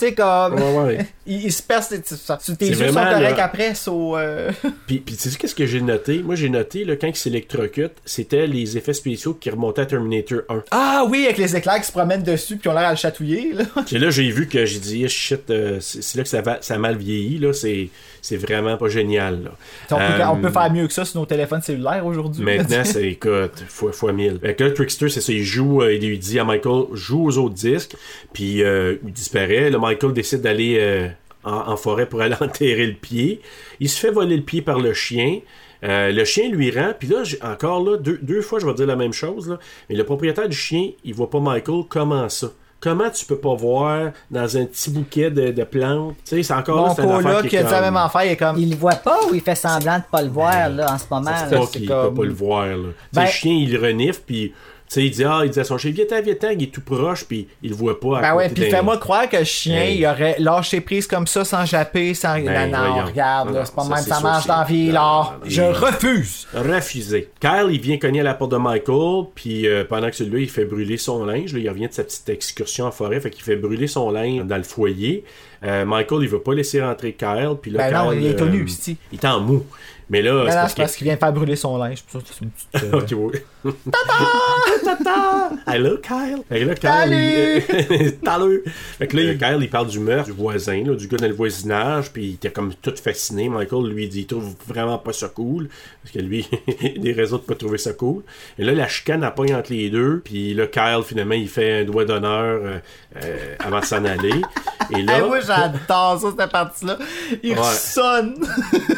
Tu sais, comme. Ouais, ouais. [laughs] il, il se perce. tu- tu- tu- Tes yeux sont corrects là- après, so, euh, [laughs] Puis, puis tu sais qu'est-ce que j'ai noté? Moi, j'ai noté, là, quand il s'électrocute, c'était les effets spéciaux qui remontaient à Terminator 1. Ah oui, avec les éclairs qui se promènent dessus puis qui ont l'air à le chatouiller. Là. [laughs] Puis là, j'ai vu que j'ai dit, Eh, shit, euh, c'est là que ça, va, ça a mal vieilli, là. C'est c'est vraiment pas génial, là. On, peut, Euh, on peut faire mieux que ça sur nos téléphones cellulaires aujourd'hui. Maintenant, c'est, écoute, fois, fois mille. Fait que là, Trickster, c'est ça, il joue, euh, il lui dit à Michael, joue aux autres disques, puis il disparaît. Là, Michael décide d'aller euh, en, en forêt pour aller [laughs] enterrer le pied. Il se fait voler le pied par le chien. Euh, le chien lui rend, puis là, encore là, deux, deux fois, je vais dire la même chose, là, mais le propriétaire du chien, il voit pas Michael, comment ça? Comment tu peux pas voir dans un petit bouquet de, de plantes? Tu sais, c'est encore là, Mon coloc qui qui est a dit la comme- même affaire, il est comme. Il le voit pas ou il fait semblant de pas le voir là, en ce moment? C'est là? pas qu'il comme- peut pas le voir. Là. Tu sais, Ben- Le chien, il renifle, puis sais, il dit, ah, il dit à son chien, viens-t'en, viens-t'en, il est tout proche, puis il le voit pas. à Ben ouais, puis fais-moi croire que le chien, Hey. il aurait lâché prise comme ça, sans japper, sans. Ben, non, non, voyons. regarde, c'est pas ça, même ça marche dans la vie, là. Je refuse. Refusé. Kyle, il vient cogner à la porte de Michael, puis euh, pendant que celui-là, il fait brûler son linge. Là, il revient de sa petite excursion en forêt, fait qu'il fait brûler son linge dans le foyer. Euh, Michael, il veut pas laisser rentrer Kyle, puis là, Ben non, il est tout euh, nu, c'ti. Il est en mou. Mais là, c'est parce qu'il vient faire brûler son linge. C'est une petite, [laughs] euh, Ok, oui. Hello, Kyle. [laughs] Fait que là, Kyle, il... Salut. Fait que là, il- Kyle, il parle du meurtre du voisin, là, du gars dans le voisinage, puis il était comme tout fasciné. Michael, lui, il dit, il trouve vraiment pas ça cool, parce que lui, il [laughs] a des raisons de pas trouver ça cool. Et là, la chicane, elle pogne entre les deux, puis là, Kyle, finalement, il fait un doigt d'honneur euh, euh, avant de s'en aller. Et là... Hey, moi, j'adore ça, cette partie-là. Il Ouais. sonne.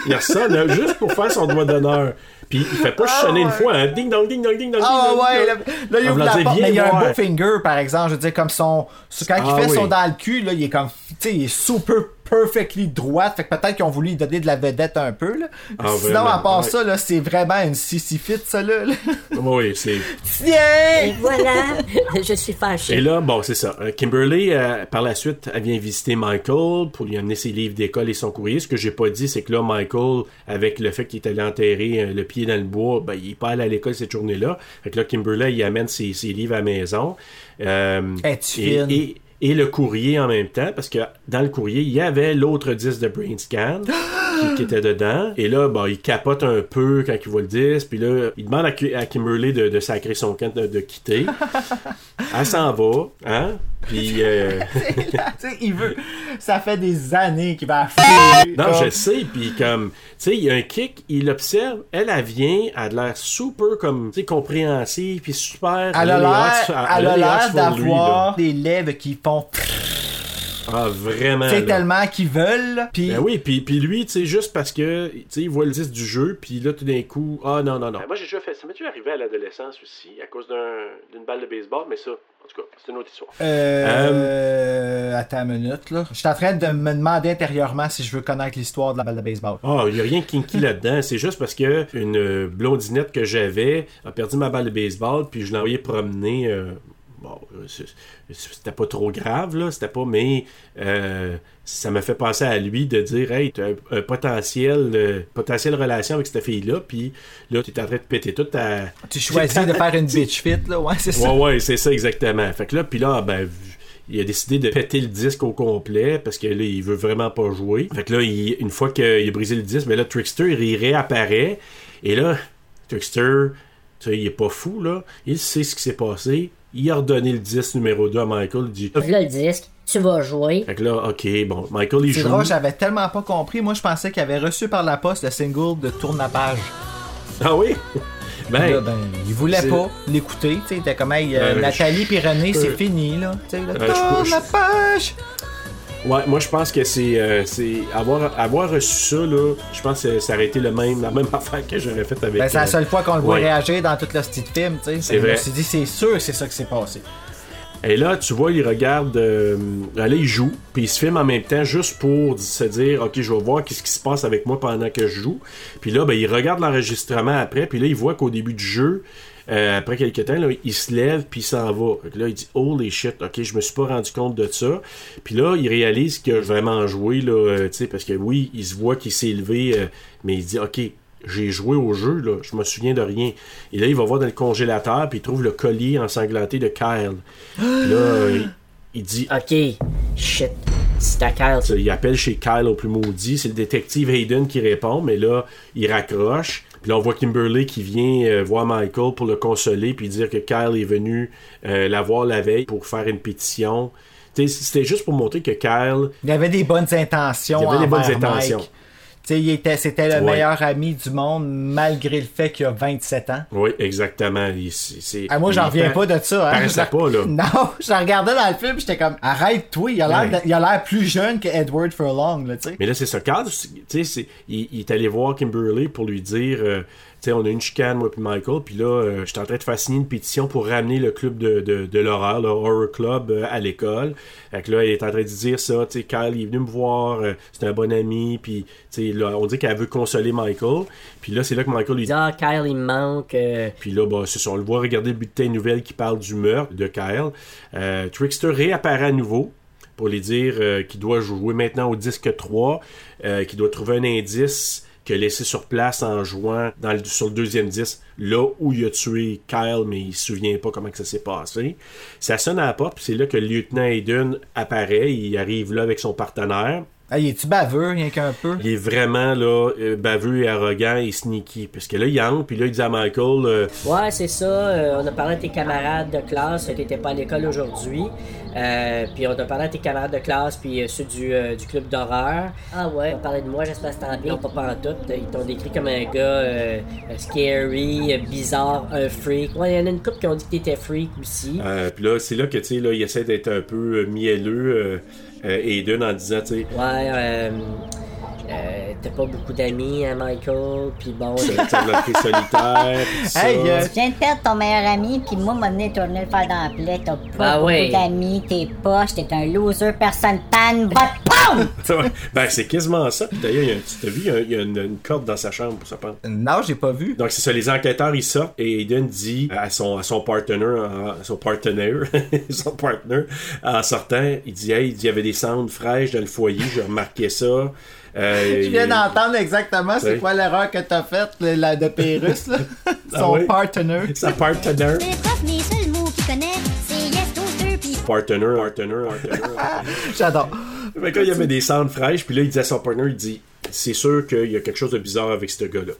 Il hein, juste pour faire son doigt d'honneur. Puis il fait pas sonner une fois, hein. Ding dong, ding dong, ding dong. Ah ouais, ding là, il En ouvre la porte, mais il y a un beau finger, par exemple. Je veux dire, comme son. Quand il Ah fait son dans le cul, là, il est comme. Tu sais, il est super perfectly droit. Fait que peut-être qu'ils ont voulu lui donner de la vedette un peu, là. Ah, Sinon, vraiment, à part ouais. ça, là, c'est vraiment une sissy fit, ça, là. là. Oui, c'est. Tiens! Et voilà, [laughs] je suis fâché. Et là, bon, c'est ça. Euh, Kimberly, euh, par la suite, elle vient visiter Michael pour lui amener ses livres d'école et son courrier. Ce que j'ai pas dit, c'est que là, Michael, avec le fait qu'il est allé enterrer euh, le pied dans le bois, ben, il est pas allé à l'école cette journée-là. Fait que là, Kimberly, il amène ses, ses livres à la maison. Euh, et, fine? et, et le courrier en même temps, parce que dans le courrier, il y avait l'autre disque de Brain Scan [gasps] qui, qui était dedans. Et là, bon, il capote un peu quand il voit le disque. Puis là, il demande à, à Kimberly de, de sacrer son camp, de, de quitter. [laughs] Elle s'en va, hein? Puis... euh, [laughs] tu sais, il veut. Ça fait des années qu'il va fouiller. Non, comme- je sais, puis comme, tu sais, il y a un kick, il l'observe, elle, elle vient, elle a l'air super, comme, tu sais, compréhensive, puis super... Elle a l'air, elle a d'avoir des lèvres qui font. Ah, vraiment, Tu sais, là. tellement qu'ils veulent. Puis. Ben oui, puis, puis lui, tu sais, juste parce que, tu sais, il voit le disque du jeu, puis là, tout d'un coup, ah non, non, non. moi, j'ai déjà fait ça. Mais tu arrivé à l'adolescence aussi, à cause d'un- d'une balle de baseball, mais ça, tout cas, c'est une autre histoire. Euh... Attends une minute, là. Je suis en train de me demander intérieurement si je veux connaître l'histoire de la balle de baseball. Ah, il n'y a rien de kinky [laughs] là-dedans. C'est juste parce que une blondinette que j'avais a perdu ma balle de baseball, puis je l'ai envoyé promener. euh, bon, euh, c'était pas trop grave, là. C'était pas, mais euh, ça m'a fait penser à lui de dire, hey, t'as un, un potentiel, euh, potentielle relation avec cette fille-là, puis là, tu es en train de péter toute ta. Tu choisis de faire une bitch fit, là. Ouais, c'est ça. Ouais, ouais, c'est ça exactement. Fait que là, puis là, ben, il a décidé de péter le disque au complet parce que là, il veut vraiment pas jouer. Fait que là, il- une fois qu'il a brisé le disque, ben là, Trickster, il réapparaît. Et là, Trickster, tu sais, il est pas fou, là. Il sait ce qui s'est passé. Il a redonné le disque numéro 2 à Michael. Il dit. Là, le disque, tu vas jouer. Fait que là, ok, bon, Michael, il C'est joue. drôle, j'avais tellement pas compris. Moi, je pensais qu'il avait reçu par la poste le single de Tournapage. Ah oui? Ben, Là, ben, il voulait c'est- pas l'écouter. Tu sais, il était comme, hey, euh, Euh, Nathalie puis René, c'est fini, là. Tu sais, là, Euh, je peux- je- Tournapage! Ouais, moi je pense que c'est euh, c'est avoir avoir reçu ça là, je pense que ça aurait été le même la même [laughs] affaire que j'aurais fait avec Ben, c'est la euh, seule fois qu'on le voit ouais. réagir dans tout le style film, tu sais. C'est Je me vrai. suis dit, c'est sûr que c'est ça qui s'est passé. Et là, tu vois, il regarde euh, là il joue, puis il se filme en même temps juste pour se dire OK, je vais voir qu'est-ce qui se passe avec moi pendant que je joue. Puis là ben il regarde l'enregistrement après, puis là il voit qu'au début du jeu euh, après quelques temps, là, il se lève puis il s'en va. Là, il dit Holy shit, ok, je me suis pas rendu compte de ça. Puis là, il réalise qu'il a vraiment joué, là, euh, tu sais, parce que oui, il se voit qu'il s'est levé, euh, mais il dit Ok, j'ai joué au jeu, là, je me souviens de rien. Et là, il va voir dans le congélateur, puis il trouve le collier ensanglanté de Kyle. Puis là, il, il dit Ok, shit. C'est à Kyle. il appelle chez Kyle au plus maudit. C'est le détective Hayden qui répond, mais là, il raccroche. Puis là, on voit Kimberly qui vient euh, voir Michael pour le consoler, puis dire que Kyle est venu euh, la voir la veille pour faire une pétition. C'était juste pour montrer que Kyle, Il avait des bonnes intentions. Il avait des bonnes intentions. Mike. Tu sais, il était, c'était le Ouais. meilleur ami du monde, malgré le fait qu'il a 27 ans. oui, exactement. Il- c'est- Ah, moi, j'en reviens pas de ça. Hein. paraissait Je- pas, là. [laughs] Non, je regardais dans le film, j'étais comme, arrête-toi, il a l'air, Ouais. de- il a l'air plus jeune que Edward Furlong, là, tu sais. Mais là, c'est ça. Carl, tu sais, c'est- il, il est allé voir Kimberly pour lui dire, euh, sais, on a une chicane, moi puis Michael, puis là, euh, je suis en train de faire signer une pétition pour ramener le club de, de, de l'horreur, le Horror Club, euh, à l'école. Fait que là, il est en train de dire ça, tu sais, Kyle, il est venu me voir, euh, c'est un bon ami, puis, tu sais, là, on dit qu'elle veut consoler Michael. Puis là, c'est là que Michael lui dit, Ah, Kyle, il me manque. euh, puis là, bah, c'est ça, on le voit regarder le bulletin de nouvelles qui parle du meurtre de Kyle. Trickster réapparaît à nouveau pour lui dire euh, qu'il doit jouer maintenant au disque 3, euh, qu'il doit trouver un indice a laissé sur place en jouant dans le- sur le deuxième disque, là où il a tué Kyle, mais il se souvient pas comment que ça s'est passé. Ça sonne à la porte, puis c'est là que le lieutenant Hayden apparaît, il arrive là avec son partenaire. Ah, il est-tu baveux, rien qu'un peu? Il est vraiment là, euh, baveux et arrogant et sneaky. Parce que là, il entre, puis là, il dit à Michael, euh, Ouais, c'est ça. euh, on a parlé à tes camarades de classe qui n'étaient pas à l'école aujourd'hui. Euh, puis on a parlé à tes camarades de classe, puis euh, ceux du, euh, du club d'horreur. Ah ouais, on parlait de moi, j'espère que c'était bien. Pas pas en tout. Ils t'ont décrit comme un gars scary, bizarre, un freak. Ouais, il y en a une couple qui ont dit que t'étais freak aussi. Euh, puis là, c'est là que, tu sais, là, il essaie d'être un peu euh, mielleux, Aiden, en disant, tu sais, Ouais, euh, t'as pas beaucoup d'amis, hein, Michael. Puis bon, crise solitaire. Hey, euh, Tu viens de perdre ton meilleur ami, puis moi, m'a tourner le faire dans la plaie. T'as pas Ah beaucoup ouais. d'amis, t'es poche, t'es un loser, personne panne, pendre! Ouais. ben, c'est quasiment ça. D'ailleurs, tu t'as vu, il y a, il y a une, une corde dans sa chambre pour se pendre. Non, j'ai pas vu. Donc, c'est ça, les enquêteurs, ils sortent et Aiden dit à son, à son partner, à son partenaire, [laughs] son partner, en sortant, il dit, hey, il dit, il y avait des cendres fraîches dans le foyer, j'ai remarqué ça. Euh, Je viens il- d'entendre exactement c'est quoi l'erreur que t'as faite, le- la de Pérus, là. [laughs] Ah Son oui? partner. Sa partenaire. Les profs, mes seuls mots qu'ils connaissent, c'est yes, toaster, pis Partner, partner, partner. [laughs] J'adore. Fait que là, il y avait des cendres fraîches, puis là, il dit à son partner, il dit, c'est sûr qu'il y a quelque chose de bizarre avec ce gars-là.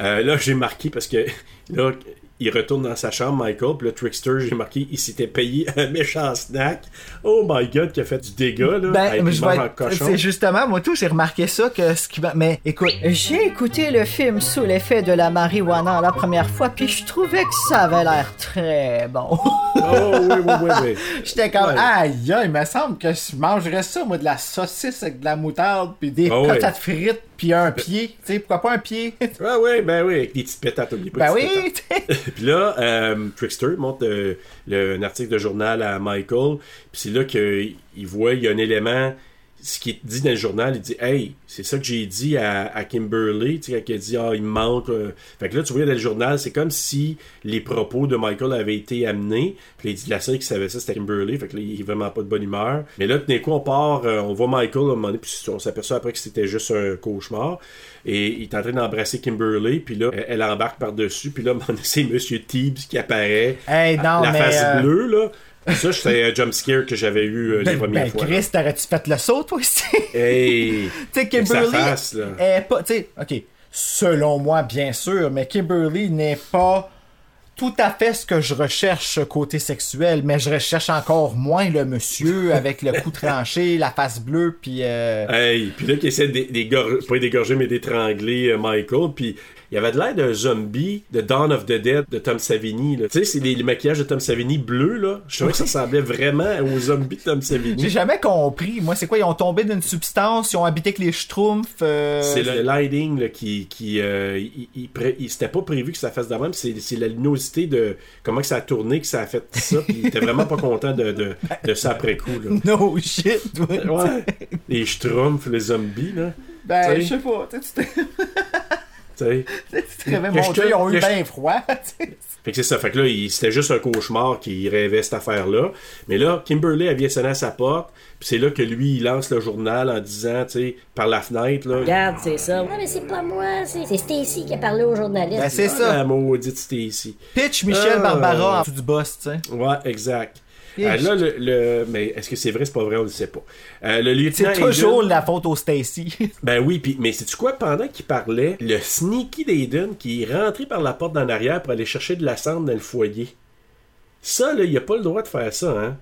Euh, là, j'ai marqué parce que [laughs] là, il retourne dans sa chambre, Michael, puis là, Trickster, j'ai marqué, il s'était payé [laughs] un méchant snack. Oh my god, qui a fait du dégât, là. Ben, je vais c'est justement, moi tout, j'ai remarqué ça, que ce qui va. Mais écoute, j'ai écouté le film sous l'effet de la marijuana la première fois, puis je trouvais que ça avait l'air très bon. Oh, oui, oui, oui, oui. [laughs] J'étais comme, Ouais. aïe, il me semble que je mangerais ça, moi, de la saucisse avec de la moutarde, puis des ouais. patates frites, puis un pied. Tu sais, pourquoi pas un pied? [laughs] Ouais, ouais, ben oui, avec des petites pétates, oublie pas. ben oui. [laughs] Puis là, euh, Trickster montre euh, le- un article de journal à Michael. Puis c'est là qu'il voit, il y a un élément, ce qui est dit dans le journal, il dit Hey, c'est ça que j'ai dit à, à Kimberly, tu sais, il a dit Ah, il me manque. Fait que là, tu vois dans le journal, c'est comme si les propos de Michael avaient été amenés. Puis il dit La seule qui savait ça, c'était Kimberly. Fait que là, il est vraiment pas de bonne humeur. Mais là, d'un coup, on part, euh, on voit Michael à un moment donné, puis on s'aperçoit après que c'était juste un cauchemar. Et il est en train d'embrasser Kimberly, puis là, elle, embarque par-dessus, puis là, [laughs] c'est Monsieur Tibbs qui apparaît. Hey, non, la mais, face euh, bleue, là. Ça, c'était un jump scare que j'avais eu euh, les Ben, premières ben, fois. Chris, t'aurais-tu fait le saut, toi aussi? Hey! [laughs] Tu sais, Kimberly face, là. est pas. Tu sais, ok, selon moi, bien sûr, mais Kimberly n'est pas tout à fait ce que je recherche côté sexuel, mais je recherche encore moins le monsieur [laughs] avec le cou tranché, la face bleue, puis. euh, Hey, puis là, qui essaie d'é- d'égor- pas d'égorger, mais d'étrangler euh, Michael, puis il avait de l'air d'un zombie de Dawn of the Dead de Tom Savini. Tu sais, c'est les, les maquillages de Tom Savini bleus, là. Je trouvais que ça ressemblait vraiment aux zombies de Tom J'ai Savini. jamais compris. Moi, c'est quoi? Ils ont tombé d'une substance, ils ont habité avec les schtroumpfs. euh, C'est le lighting là, qui. qui euh, il, il pré- il- C'était pas prévu que ça fasse de même. C'est c'est la luminosité de comment que ça a tourné que ça a fait ça. Puis il était vraiment pas content de, de, de ça après coup. Là. [laughs] No shit, ouais. Les schtroumpfs, les zombies, là. Ben, je sais. sais pas. [laughs] te réveilles, Que mon Dieu, ils ont eu bien froid. [laughs] Fait que c'est ça. Fait que là, c'était juste un cauchemar qu'il rêvait cette affaire-là. Mais là, Kimberly, elle vient sonner à sa porte. Puis c'est là que lui, il lance le journal en disant, tu sais, par la fenêtre, là. Regarde, c'est ça. Non, mais c'est pas moi, c'est c'est Stacy qui a parlé au journaliste. Ben, c'est Ah, ça. La maudite Stacy. Pitch Michel Ah. Barbara en dessous du boss, tu sais. Ouais, exact. Euh, là, le, le- mais est-ce que c'est vrai, c'est pas vrai, on le sait pas. Euh, le lieutenant C'est toujours Hayden- la faute au Stacy. [laughs] Ben oui, puis mais c'est tu quoi? Pendant qu'il parlait, le sneaky d'Aiden qui est rentré par la porte d'en arrière pour aller chercher de la cendre dans le foyer. Ça là, il a pas le droit de faire ça hein.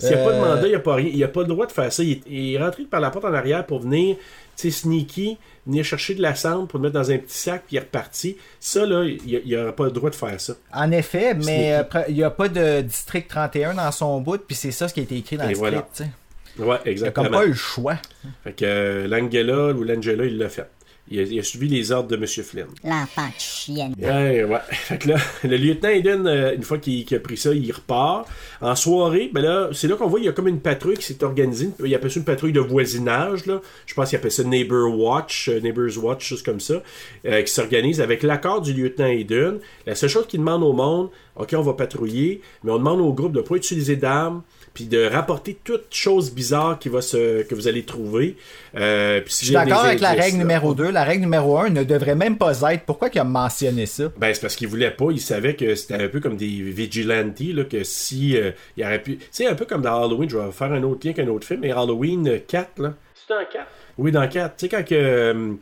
S'il n'y a pas de mandat, il a pas rien, il a pas le droit de faire ça. Il est, il est rentré par la porte en arrière pour venir, tu sais, sneaky, venir chercher de la cendre pour le mettre dans un petit sac puis il est reparti. Ça là, il aura pas le droit de faire ça. En effet, mais euh, il n'y a pas de district 31 dans son bout, puis c'est ça ce qui a été écrit dans Et le voilà. script. tu sais. Ouais, Il a exactement. comme pas eu le choix. Fait que euh, l'Angela ou l'Angela, il l'a fait. Il a, il a suivi les ordres de M. Flynn. L'enfant de chienne. Ouais, ouais. Fait que là, le lieutenant Eden, euh, une fois qu'il qu'il a pris ça, il repart. En soirée, ben là, c'est là qu'on voit, il y a comme une patrouille qui s'est organisée. Il appelle ça une patrouille de voisinage, là. Je pense qu'il appelle ça Neighbor Watch, euh, Neighbor's Watch, juste comme ça, euh, qui s'organise avec l'accord du lieutenant Eden. La seule chose qu'il demande au monde, OK, on va patrouiller, mais on demande au groupe de ne pas utiliser d'armes, puis de rapporter toute chose bizarre qui va se, que vous allez trouver. Euh, puis si Je suis d'accord avec la règle numéro numéro 2. La règle numéro 1 ne devrait même pas être. Pourquoi il a mentionné ça? Ben, c'est parce qu'il voulait pas. Il savait que c'était un peu comme des vigilantes, là, que si euh, il aurait pu. Tu sais, un peu comme dans Halloween, je vais faire un autre lien qu'un autre film, mais Halloween 4, là. C'est un 4? Oui, dans 4. Tu sais, quand que, euh,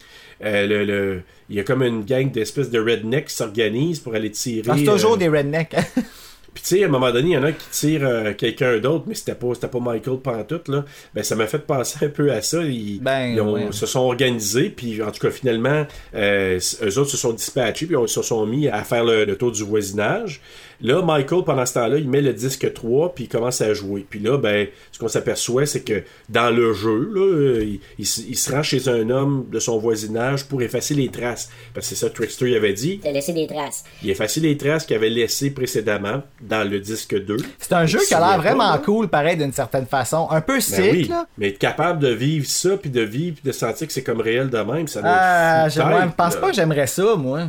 euh, le, le- il y a comme une gang d'espèces de rednecks qui s'organisent pour aller tirer. Ah, c'est toujours euh, des rednecks. [laughs] Puis tu sais, à un moment donné, il y en a qui tirent euh, quelqu'un d'autre, mais c'était pas, c'était pas Michael Pantoute, là. Ben, ça m'a fait penser un peu à ça. Ils, Ben, ils ont- ouais. se sont organisés, puis en tout cas, finalement, euh, eux autres se sont dispatchés, puis ils se sont mis à faire le, le tour du voisinage. Là, Michael, pendant ce temps-là, il met le disque 3, puis il commence à jouer. Puis là, ben, ce qu'on s'aperçoit, c'est que dans le jeu, là, euh, il, il se- il se rend chez un homme de son voisinage pour effacer les traces. Parce que c'est ça, Trickster, il avait dit. Il a laissé des traces. Il effaçait les traces qu'il avait laissées précédemment dans le disque 2. C'est un jeu qui a l'air vraiment là. cool, pareil, d'une certaine façon. Un peu sick, Ben oui, là. mais être capable de vivre ça, puis de vivre, puis de sentir que c'est comme réel de même, ça Ah, tête, je pense là. pas que j'aimerais ça, moi.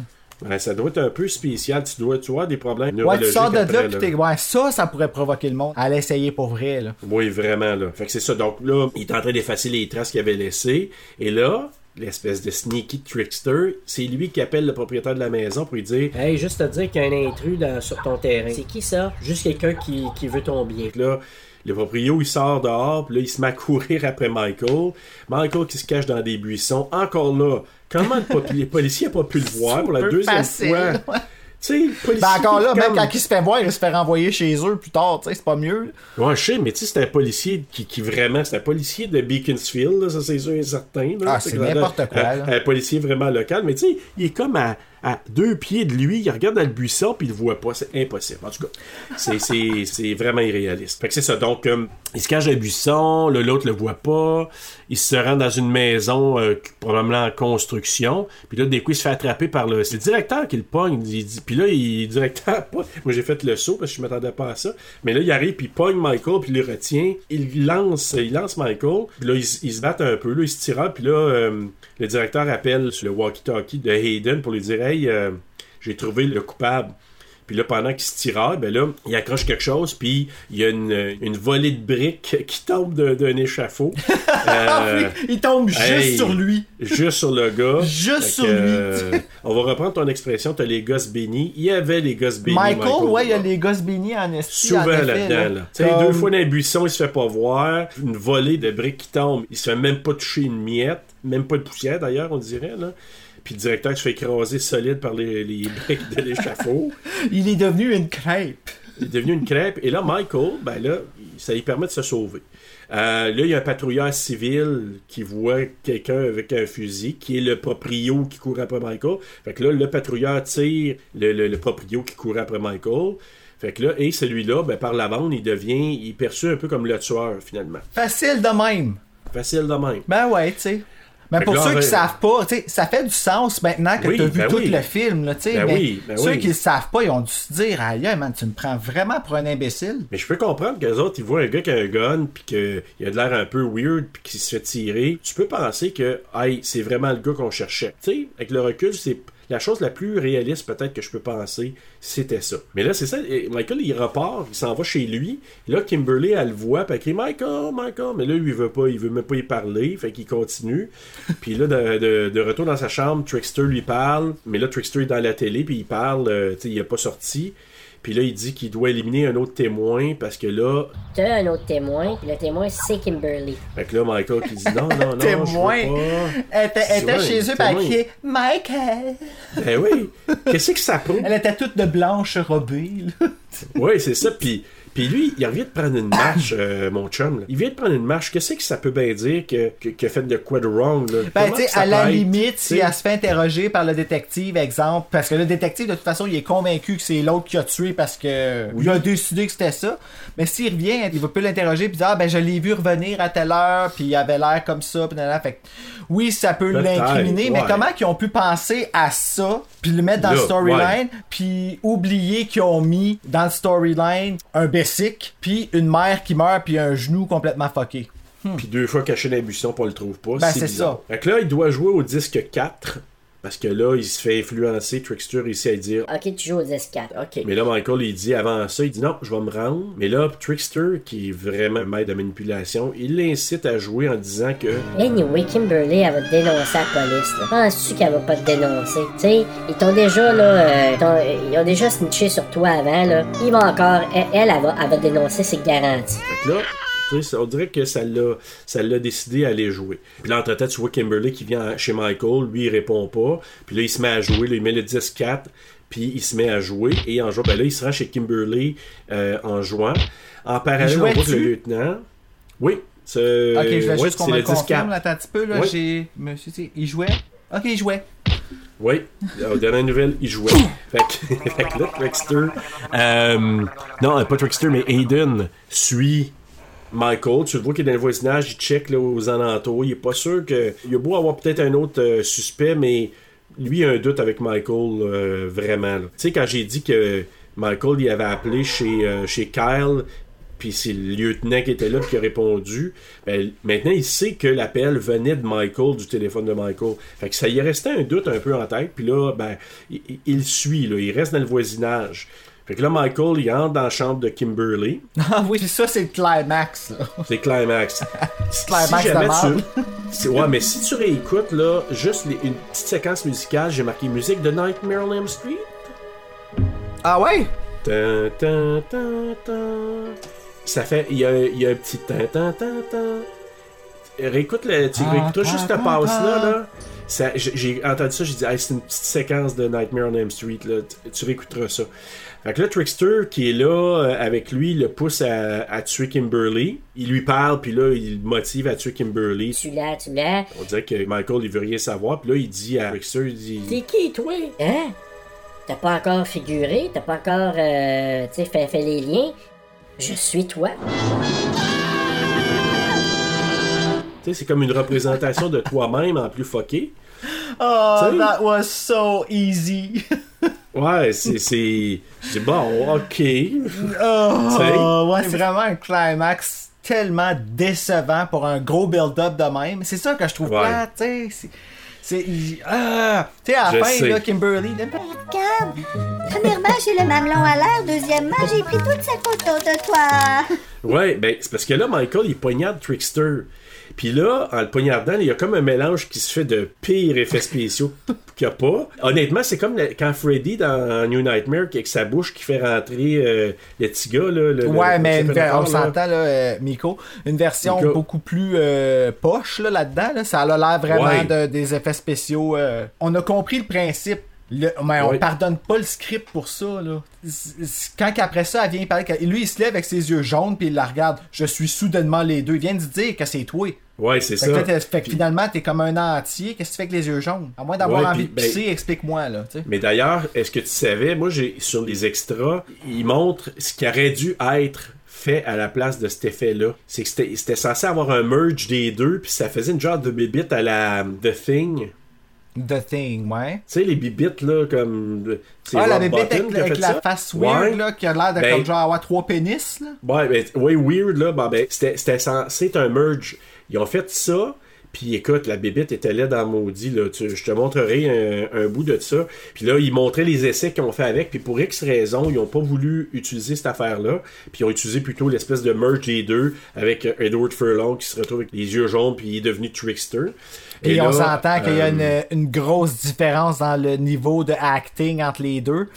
Ouais, ça doit être un peu spécial. Tu dois, tu vois, des problèmes Ouais, neurologiques tu sors de là, après, pis là. t'es. Ouais, ça, ça pourrait provoquer le monde à l'essayer pour vrai, là. Oui, vraiment, là. Fait que c'est ça. Donc là, il est en train d'effacer les traces qu'il avait laissées. Et là, l'espèce de sneaky trickster, c'est lui qui appelle le propriétaire de la maison pour lui dire Hey, juste te dire qu'il y a un intrus dans- sur ton terrain. C'est qui ça? Juste quelqu'un qui, qui veut ton bien. là, le proprio, il sort dehors, puis là, il se met à courir après Michael. Michael qui se cache dans des buissons. Encore là, comment les policiers n'ont pas pu le [laughs] voir pour la deuxième facile, fois? ouais. Tu sais, le policier Ben encore là, qui, même quand il se fait voir, il se fait renvoyer chez eux plus tard, tu sais, c'est pas mieux. Ouais, je sais, mais tu sais, c'est un policier qui, qui vraiment, c'est un policier de Beaconsfield, là, ça c'est sûr et certain. là. Ah, c'est n'importe quoi, Un, un policier vraiment local, mais tu sais, il est comme à, à deux pieds de lui, il regarde dans le buisson, puis il le voit pas, c'est impossible. En tout cas, c'est- c'est [laughs] c'est vraiment irréaliste. Fait que c'est ça, donc, euh, il se cache dans le buisson, l'autre le voit pas, il se rend dans une maison, euh, probablement en construction, puis là, des coups, il se fait attraper par le... C'est le directeur qui le pogne, il dit, puis là, il le directeur, pas- moi j'ai fait le saut, parce que je m'attendais pas à ça, mais là, il arrive, puis il pogne Michael, puis il le retient, il lance, il lance Michael, puis là, ils, se- ils se battent un peu, là, ils se tirent, puis là, euh, le directeur appelle sur le walkie-talkie de Hayden pour lui dire, hey, euh, j'ai trouvé le coupable. Puis là, pendant qu'il se tiraille, ben là, il accroche quelque chose, puis il y a une, une volée de briques [laughs] qui tombe d'un échafaud. [laughs] Euh, il tombe juste hey, sur lui. Juste sur le gars. [laughs] Juste Fait sur que, lui. euh, on va reprendre ton expression, t'as les gosses bénis. Il y avait les gosses bénis. Michael, ouais, il y a les gosses bénis en esti. Souvent là-dedans. Là. Tu sais, Comme- Deux fois dans les buissons, il se fait pas voir. Une volée de briques qui tombe. Il se fait même pas toucher une miette. Même pas de poussière d'ailleurs, on dirait. Là. Puis le directeur se fait écraser solide par les, les briques de l'échafaud. [laughs] Il est devenu une crêpe. Il est devenu une crêpe. Et là, Michael, ben là, ça lui permet de se sauver. Euh, là, il y a un patrouilleur civil qui voit quelqu'un avec un fusil, qui est le proprio qui court après Michael. Fait que là, le patrouilleur tire le, le- le proprio qui court après Michael. Fait que là, et celui-là, ben, par la bande, il devient, il est perçu un peu comme le tueur, finalement. Facile de même. Facile de même. Ben ouais, tu sais. Mais Fait pour là, ceux qui va- savent pas, tu sais, ça fait du sens maintenant que Oui, tu as vu ben tout oui. le film. Là, tu sais, Ben mais oui, ben ceux qui le savent pas, ils ont dû se dire Aïe, man, tu me prends vraiment pour un imbécile. Mais je peux comprendre que les autres, ils voient un gars qui a un gun, puis qu'il a de l'air un peu weird, puis qu'il se fait tirer. Tu peux penser que, hey, c'est vraiment le gars qu'on cherchait. Tu sais, avec le recul, c'est la chose la plus réaliste peut-être que je peux penser, c'était ça. Mais là, c'est ça. et Michael, il repart, il s'en va chez lui. Et là, Kimberly, elle le voit, puis elle crie Michael, Michael. Mais là, lui, il veut pas, il veut même pas y parler, fait qu'il continue. [laughs] puis là, de, de- de retour dans sa chambre, Trickster lui parle. Mais là, Trickster est dans la télé, puis il parle, euh, tu sais, il est pas sorti. Puis là, il dit qu'il doit éliminer un autre témoin parce que là, T'as un autre témoin, puis le témoin, c'est Kimberly. fait que là, Michael qui dit non, non, non, Témoin. je veux pas. Elle était, elle était chez eux, puis Michael. Ben oui. Qu'est-ce que ça prouve? Elle était toute de blanche robée. là. Oui, c'est ça. Puis, puis lui, il revient de prendre une marche, [coughs] euh, mon chum. là. Il vient de prendre une marche. Qu'est-ce que ça peut bien dire que, que, fait de quoi de wrong? Là? Ben, tu à la limite, si tu sais? elle se fait interroger par le détective, exemple, parce que le détective, de toute façon, il est convaincu que c'est l'autre qui a tué parce que il a décidé que c'était ça. Mais s'il revient, il va plus l'interroger puis dire, ah, ben, je l'ai vu revenir à telle heure, puis il avait l'air comme ça, puis. Fait que, oui, ça peut l'incriminer, mais comment qu'ils ont pu penser à ça, puis le mettre dans le storyline, puis oublier qu'ils ont mis dans le storyline un puis une mère qui meurt, puis un genou complètement fucké. Puis deux fois caché dans les buissons, on le trouve pas. Ben, c'est bizarre. Fait que là, il doit jouer au disque 4. Parce que là, il se fait influencer. Trickster ici à dire Ok, tu joues au 10-4. Ok. Mais là, Michael, il dit avant ça, il dit non, je vais me rendre. Mais là, Trickster, qui est vraiment maître de manipulation, il l'incite à jouer en disant que Anyway, Kimberly, elle va te dénoncer à la police. là. Penses-tu qu'elle va pas te dénoncer? Tu sais, ils t'ont déjà, là, euh, t'ont- ils ont déjà snitché sur toi avant, là. Ils vont encore, elle, elle, elle va, elle va te dénoncer, c'est garanti. Fait que là, on dirait que ça l'a, ça l'a décidé à aller jouer. Puis là, entre-temps, tu vois Kimberly qui vient chez Michael, lui, il répond pas. Puis là, il se met à jouer, là, il met le 10-4, puis il se met à jouer. Et en jouant, ben là, il se rend chez Kimberly euh, en jouant. En parallèle, on voit que le lieutenant. Oui, c'est. Ok, je vais ouais, juste qu'on me le le confirme, 10-4. là, attends un petit peu, là, j'ai... Monsieur, il jouait? Ok, il jouait. Oui, aux dernières nouvelles, il jouait. [laughs] fait, que, [laughs] fait que là, Trickster. euh, non, pas Trickster, mais Aiden suit Michael. Tu le vois qu'il est dans le voisinage, il check là, aux alentours. Il est pas sûr que. Il a beau avoir peut-être un autre euh, suspect, mais lui, il a un doute avec Michael, euh, vraiment. Tu sais, quand j'ai dit que Michael, avait appelé chez, euh, chez Kyle. Puis c'est le lieutenant qui était là qui a répondu. Ben, maintenant, il sait que l'appel venait de Michael, du téléphone de Michael. Fait que ça y est resté un doute un peu en tête. Puis là, ben, il, suit, il reste dans le voisinage. Fait que là, Michael, il entre dans la chambre de Kimberly. [laughs] Ah oui, ça, c'est le climax. C'est Climax. [laughs] Climax de marde. tu... [laughs] Ouais, mais si tu réécoutes, là, juste les- une petite séquence musicale, j'ai marqué musique de Nightmare on Elm Street. Ah ouais? Tan, tan, tan, tan. Ça fait. Il y a, il y a un petit tan, tan, tan, tan. Réécoute, le, tu Ah, réécouteras tan, juste tan, passe-là. tan. Là. Ça, j'ai- entendu ça, j'ai dit, Hey, c'est une petite séquence de Nightmare on Elm Street. Là. Tu réécouteras ça. Fait que là, Trickster, qui est là euh, avec lui, le pousse à, à tuer Kimberly. Il lui parle, puis là, il le motive à tuer Kimberly. Tu l'as, tu l'as. On dirait que Michael, il veut rien savoir. Puis là, il dit à Trickster, il dit. T'es qui, toi? Hein? T'as pas encore figuré? T'as pas encore, euh, tu sais, fait, fait les liens? Je suis toi. Tu sais, c'est comme une représentation de toi-même en plus fucké. Oh, that was so easy. [laughs] Ouais, c'est. c'est... C'est bon, ok. Oh, ouais, c'est vraiment un climax tellement décevant pour un gros build-up de même. C'est ça que je trouve Ouais. plate, tu sais. c'est- C'est. Ah! Tu sais, à Je la fin, sais. là, Kimberly. Regarde, premièrement, j'ai le mamelon à l'air. Deuxièmement, j'ai pris toutes ces photos de toi. Ouais, ben, c'est parce que là, Michael, il poignarde Trickster. Puis là, en le poignardant, il y a comme un mélange qui se fait de pires effets spéciaux [laughs] qu'il n'y a pas. Honnêtement, c'est comme le- quand Freddy dans New Nightmare, avec sa bouche qui fait rentrer euh, le petit gars, là. Le, Ouais, le- mais une on s'entend, là, euh, Miko, une version Miko. beaucoup plus euh, poche là, là-dedans. Là, ça a l'air vraiment Ouais. de- des effets spéciaux. euh. On a compris le principe. Le- mais on Ouais. pardonne pas le script pour ça. Là. Quand après ça, elle vient parler, lui il se lève avec ses yeux jaunes puis il la regarde. Je suis soudainement les deux. Il vient de dire que c'est toi. Ouais, c'est ça. que, là, t'es- fait que finalement, t'es comme un entier. Qu'est-ce que tu fais avec les yeux jaunes? À moins d'avoir Ouais, envie de pisser, ben- explique-moi, là. Mais d'ailleurs, est-ce que tu savais, moi, j'ai sur les extras, ils montrent ce qui aurait dû être fait à la place de cet effet-là. C'est que c'était censé avoir un merge des deux, puis ça faisait une genre de bibite à la The Thing. The Thing, ouais. Tu sais, les bibites, là, comme. Ah, la Bottin avec, la ça. face Ouais. weird, là, qui a l'air de Ben- comme genre avoir trois pénis, là. Ouais, ben, ouais, weird, là. Bon, ben, c'était c'était censé être un merge. Ils ont fait ça. Puis écoute, la bébête était là dans maudit. Là. Tu- je te montrerai un, un bout de ça. Puis là, ils montraient les essais qu'ils ont fait avec. Puis pour X raisons, ils n'ont pas voulu utiliser cette affaire-là. Puis ils ont utilisé plutôt l'espèce de merge des deux avec euh, Edward Furlong qui se retrouve avec les yeux jaunes. Puis il est devenu Trickster. Puis Et on s'entend qu'il y a euh, une, une grosse différence dans le niveau de acting entre les deux.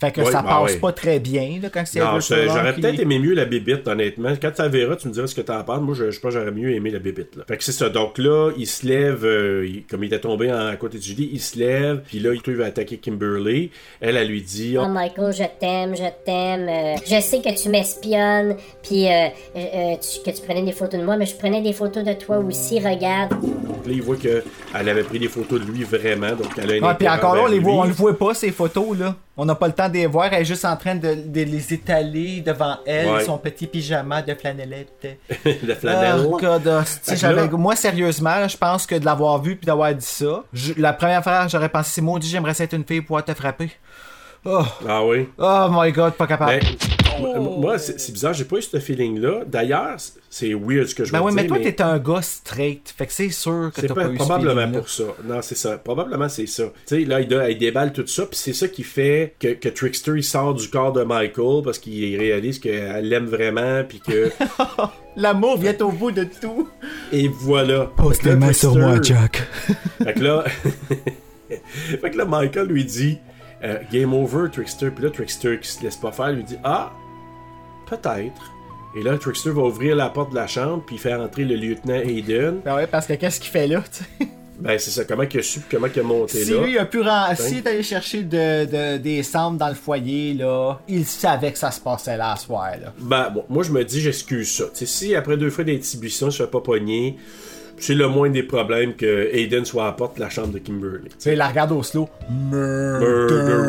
Fait que ça ben passe pas très bien, là, quand c'est j'aurais qui- peut-être aimé mieux la bébite, honnêtement. Quand tu la verras, tu me diras ce que t'en penses. Moi, je, je pense que j'aurais mieux aimé la bébite. Là. Fait que c'est ça. Donc là, il se lève, euh, il- comme il était tombé en, à côté de Julie, il se lève, puis là, il va attaquer Kimberly. Elle, elle lui dit Oh Michael, je t'aime, je t'aime. euh, je sais que tu m'espionnes, puis euh, euh, tu- que tu prenais des photos de moi, mais je prenais des photos de toi aussi, regarde. Donc là, il voit qu'elle avait pris des photos de lui vraiment. Donc elle a un Ouais, puis encore là, on les voit, lui. on le voit pas, ces photos, là. On n'a pas le temps de les voir, elle est juste en train de, de les étaler devant elle, Ouais. son petit pyjama de flanellette. [laughs] la flanelle. Oh, God, j'avais- là- moi, sérieusement, je pense que de l'avoir vu puis d'avoir dit ça, je- la première fois, j'aurais pensé, maudit, j'aimerais être une fille pour pouvoir te frapper. Oh, Ah oui. oh my god, pas capable. Ben, moi, c'est c'est bizarre, j'ai pas eu ce feeling-là. D'ailleurs, c'est weird ce que je Ben veux oui, dire. mais toi, t'es un gars straight. Fait que c'est sûr que C'est t'as pas- pas, eu probablement pour ça. Non, c'est ça. Probablement c'est ça. Tu sais, là, il, il déballe tout ça, puis c'est ça qui fait que, que Trickster, il sort du corps de Michael parce qu'il réalise qu'elle l'aime vraiment, puis que... [laughs] L'amour vient au bout de tout. Et voilà. Pose Fait que tes là, mains sur moi, Jack. [laughs] fait que là... [laughs] fait que là, Michael lui dit... euh, Game over, Trickster. Puis là, Trickster, qui se laisse pas faire, lui dit Ah, peut-être. Et là, Trickster va ouvrir la porte de la chambre, puis faire entrer le lieutenant Hayden. Ben ouais, parce que qu'est-ce qu'il fait là, tu sais? [laughs] Ben, c'est ça. Comment qu'il a su, comment qu'il a monté Si là? lui a pu ren- est allé chercher de, de- des cendres dans le foyer, là, il savait que ça se passait là à soir, là. Ben, bon, moi, je me dis, j'excuse ça. Tu sais, si après deux fois d'inhibition, je ne fais pas pogner, c'est le moins des problèmes que Hayden soit à la porte de la chambre de Kimberly. Tu sais, il la regarde au slow. Murderer.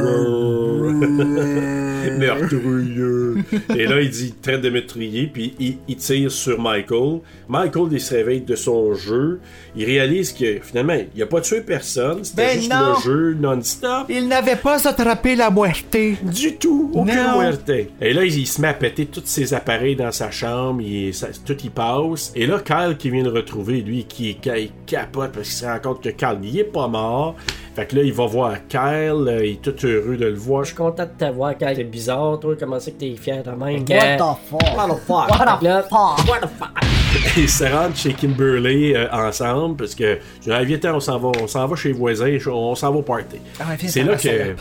Meurtrier. Et là, il dit, il traite de meurtrier, puis il, il tire sur Michael. Michael, il se réveille de son jeu. Il réalise que finalement, il n'a pas tué personne. C'était Ben juste non. le jeu non-stop. Il n'avait pas attrapé la moitié. Du tout, aucune muerte. Et là, il, il se met à péter tous ses appareils dans sa chambre, il, ça- tout y passe. Et là, Kyle qui vient le retrouver, lui, qui, qui- capote parce qu'il se rend compte que Kyle, il est pas mort. Fait que là, il va voir Kyle, euh, il est tout heureux de le voir. Je suis content de te voir, Kyle. C'est bizarre, toi. Comment c'est que t'es fier de même? What the fuck? What the fuck? What the fuck? What the fuck? Ils se rendent chez Kimberly euh, ensemble parce que je dis, Ah, viens, on s'en va, on s'en va chez les voisins, on s'en va au party. Ah c'est là que et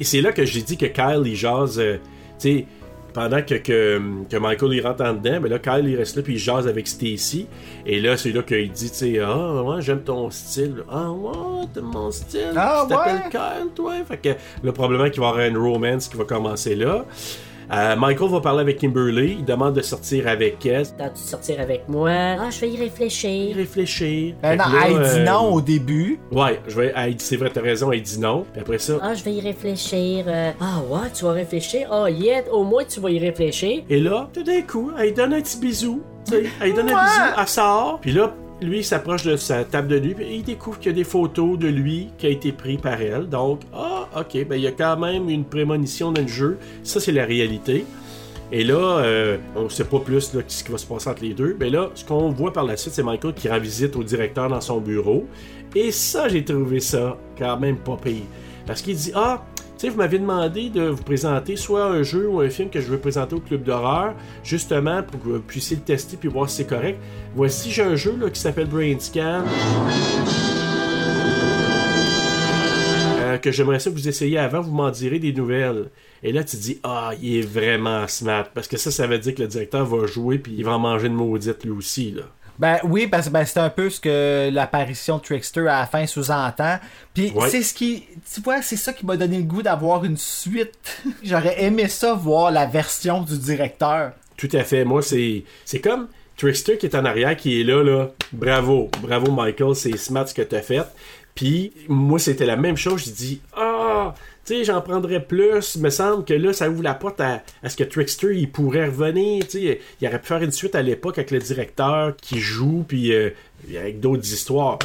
[laughs] c'est là que j'ai dit que Kyle il jase, euh, tu sais, pendant que, que, que Michael il rentre en dedans, mais là Kyle il reste là puis il jase avec Stacy et là c'est là qu'il dit, tu sais, ah ouais j'aime ton style, ah ouais t'aimes mon style, Ah, tu t'appelles ouais? Kyle toi, fait que là probablement qu'il va y avoir une romance qui va commencer là. Euh, Michael va parler avec Kimberly, il demande de sortir avec elle. T'as-tu sortir avec moi? Ah, je vais y réfléchir. Réfléchir. Ben non, là, elle dit euh, non au début. Ouais, je vais. Elle dit, c'est vrai, t'as raison, elle dit non. Puis après ça. Ah, je vais y réfléchir. euh. Ah, ouais, tu vas réfléchir? Ah, yeah, au moins tu vas y réfléchir. Et là, tout d'un coup, elle donne un petit bisou. Tu sais, elle donne un Ouais. bisou, elle sort. Puis là, lui, s'approche de sa table de nuit, puis il découvre qu'il y a des photos de lui qui a été pris par elle. Donc, ah, ok, ben il y a quand même une prémonition dans le jeu. Ça, c'est la réalité. Et là, euh, on ne sait pas plus ce qui va se passer entre les deux. Mais là, ce qu'on voit par la suite, c'est Michael qui rend visite au directeur dans son bureau. Et ça, j'ai trouvé ça quand même pas pire. Parce qu'il dit Ah, sais, vous m'avez demandé de vous présenter soit un jeu ou un film que je veux présenter au club d'horreur, justement pour que vous puissiez le tester puis voir si c'est correct. Voici, j'ai un jeu là, qui s'appelle Brain Scan. Euh, que j'aimerais ça que vous essayiez avant, vous m'en direz des nouvelles. Et là, tu dis, ah, il est vraiment smart. Parce que ça, ça veut dire que le directeur va jouer puis il va en manger une maudite lui aussi, là. Ben oui, parce que ben, c'est un peu ce que l'apparition de Trickster à la fin sous-entend. Puis Ouais. c'est ce qui. Tu vois, c'est ça qui m'a donné le goût d'avoir une suite. [laughs] J'aurais aimé ça voir la version du directeur. Tout à fait. Moi, c'est c'est comme Trickster qui est en arrière, qui est là, là. Bravo, bravo Michael, c'est smart ce que t'as fait. Puis moi, c'était la même chose. Je dis, ah, j'en prendrais plus. Me semble que là, ça ouvre la porte à, ce que Trickster, il pourrait revenir. Il aurait pu faire une suite à l'époque avec le directeur qui joue, puis euh, avec d'autres histoires.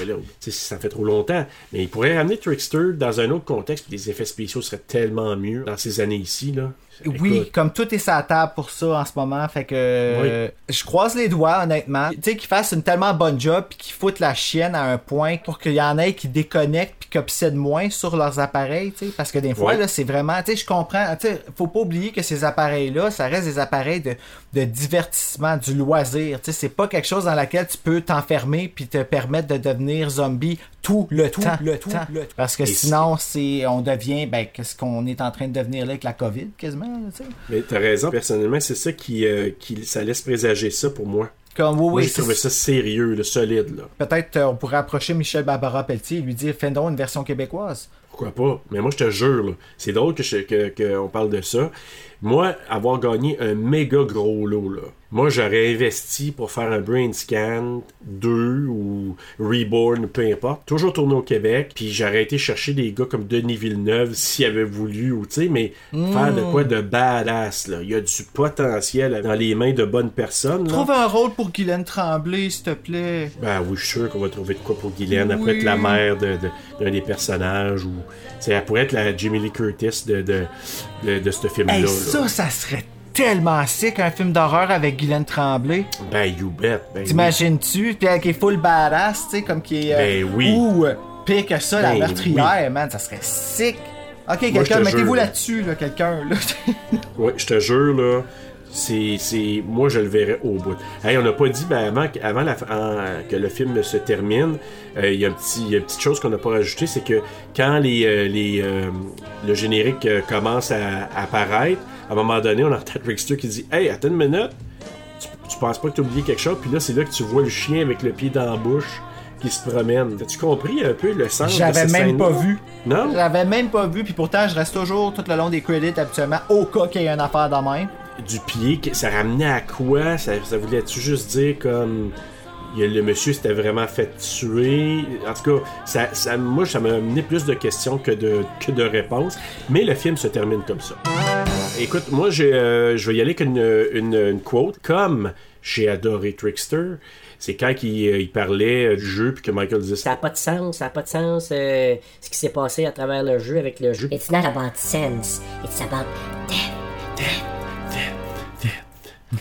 Ça fait trop longtemps. Mais il pourrait ramener Trickster dans un autre contexte, puis les effets spéciaux seraient tellement mieux dans ces années ici, là. Oui, Écoute, comme tout est sa table pour ça en ce moment, fait que euh, je croise les doigts honnêtement. Tu sais qu'ils fassent une tellement bonne job puis qu'ils foutent la chienne à un point pour qu'il y en ait qui déconnectent puis qui obsèdent moins sur leurs appareils, tu sais parce que des fois Ouais. là, c'est vraiment, tu sais je comprends, tu sais faut pas oublier que ces appareils là, ça reste des appareils de, de divertissement, du loisir, tu sais c'est pas quelque chose dans laquelle tu peux t'enfermer puis te permettre de devenir zombie tout le temps, le temps, parce que Et sinon c'est on devient ben qu'est-ce qu'on est en train de devenir là avec la Covid quasiment, là, tu sais. Mais t'as raison, personnellement, c'est ça qui, euh, qui. Ça laisse présager ça pour moi. Comme oui, Moi, oui, c'est- trouvé ça sérieux, le solide, là. Peut-être euh, on pourrait approcher Michel Barbara Pelletier et lui dire fais donc une version québécoise. Pourquoi pas? Mais moi, je te jure, là, c'est drôle que je- que- qu'on parle de ça. Moi, avoir gagné un méga gros lot, là, moi, j'aurais investi pour faire un Brain Scan 2 ou Reborn, peu importe. Toujours tourné au Québec, puis j'aurais été chercher des gars comme Denis Villeneuve s'il avait voulu, ou tu sais, mais Mm. faire de quoi de badass, là. Il y a du potentiel dans les mains de bonnes personnes, là. Trouve un rôle pour Guylaine Tremblay, s'il te plaît. Ben oui, je suis sûr qu'on va trouver de quoi pour Guylaine. Oui. être la mère de- de- d'un des personnages ou. Elle pourrait être la Jamie Lee Curtis de, de, de, de ce film-là. Hey, là. ça, ça serait tellement sick un film d'horreur avec Guylaine Tremblay. Ben, you bet. Ben, oui. T'imagines-tu? Puis elle qui est full badass, tu sais, comme qui est. euh, Ben oui. Ou euh, pire que ça, la Ben meurtrière, man, ça serait sick. Ok, quelqu'un, te mettez-vous là-dessus, là, quelqu'un, là. [laughs] Ouais, je te jure, là. C'est, moi, je le verrais au bout. Hey, on n'a pas dit, ben, avant, que- avant la, en- que le film se termine, euh, il y a y une petite chose qu'on n'a pas rajouté, c'est que quand les, euh, les, euh, le générique commence à, à apparaître, à un moment donné, on entend [laughs] Trickster qui dit, hey, attends une minute, tu, tu penses pas que tu as oublié quelque chose, puis là, c'est là que tu vois le chien avec le pied dans la bouche qui se promène. As-tu compris un peu le sens de J'avais même pas vu. Non? J'avais même pas vu, puis pourtant, je reste toujours tout le long des crédits, habituellement, au cas qu'il y ait une affaire de même. Du pied, ça ramenait à quoi? Ça, ça voulait-tu juste dire comme le monsieur s'était vraiment fait tuer? En tout cas, ça, ça- moi, ça m'a amené plus de questions que de, que de réponses. Mais le film se termine comme ça. Écoute, moi, euh, je vais y aller avec une, une, une quote. Comme j'ai adoré Trickster, c'est quand il, euh, il parlait euh, du jeu puis que Michael disait Ça n'a pas de sens, ça n'a pas de sens euh, ce qui s'est passé à travers le jeu avec le jeu. It's not about sense, it's about Tu sais,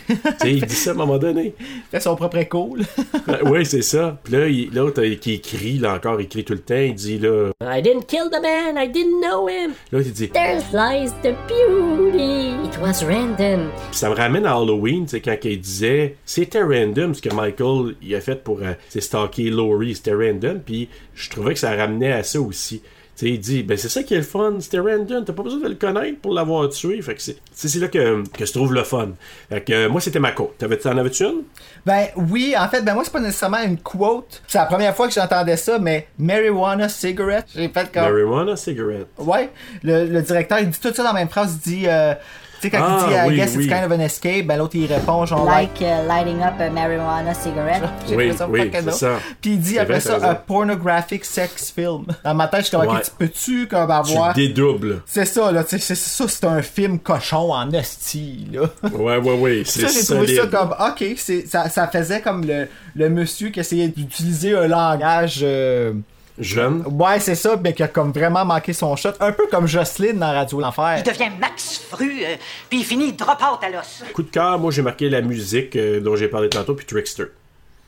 [laughs] il dit ça à un moment donné. Fait son propre écho, [laughs] oui, c'est ça. Puis là, il- l'autre euh, qui écrit, là encore, il écrit tout le temps, il dit là. I didn't kill the man, I didn't know him. Là, il dit. There lies the beauty. It was random. Puis ça me ramène à Halloween, sais, quand il disait c'était random ce que Michael il a fait pour euh, c'est stalker Laurie, c'était random, puis je trouvais que ça ramenait à ça aussi. Tu sais, il dit, ben c'est ça qui est le fun, c'était random, t'as pas besoin de le connaître pour l'avoir tué. Fait que c'est c'est- là que, que je trouve le fun. Fait que euh, moi, c'était ma. T'avais- T'en avais-tu une? Ben oui, en fait, ben moi c'est pas nécessairement une quote. C'est la première fois que j'entendais ça, mais marijuana cigarette. J'ai fait comme. Marijuana cigarette. Ouais, le, le directeur il dit tout ça dans la même phrase. Il dit, euh, sais quand Ah, il dit, I oui, guess oui. it's kind of an escape, ben l'autre il répond genre like. Like uh, lighting up a marijuana cigarette. [laughs] J'ai Oui, oui, c'est ça. Puis il dit après vrai, ça raison. pornographic sex film. Dans ma tête, je suis comme, Ouais. ok, tu peux-tu comme Tu avoir. dédoubles. C'est ça, là, tu sais, c'est ça, c'est un film cochon en hostie, là. Ouais, ouais, ouais, c'est Ça, j'ai trouvé ça comme, ok, c'est, ça, ça faisait comme le, le monsieur qui essayait d'utiliser un langage. euh, Jeune. Ouais, c'est ça, mais qui a comme vraiment manqué son shot. Un peu comme Jocelyne dans Radio L'Enfer. Il devient Max Fru, euh, puis il finit drop out à l'os. Coup de cœur, moi j'ai marqué la musique euh, dont j'ai parlé tantôt, puis Trickster.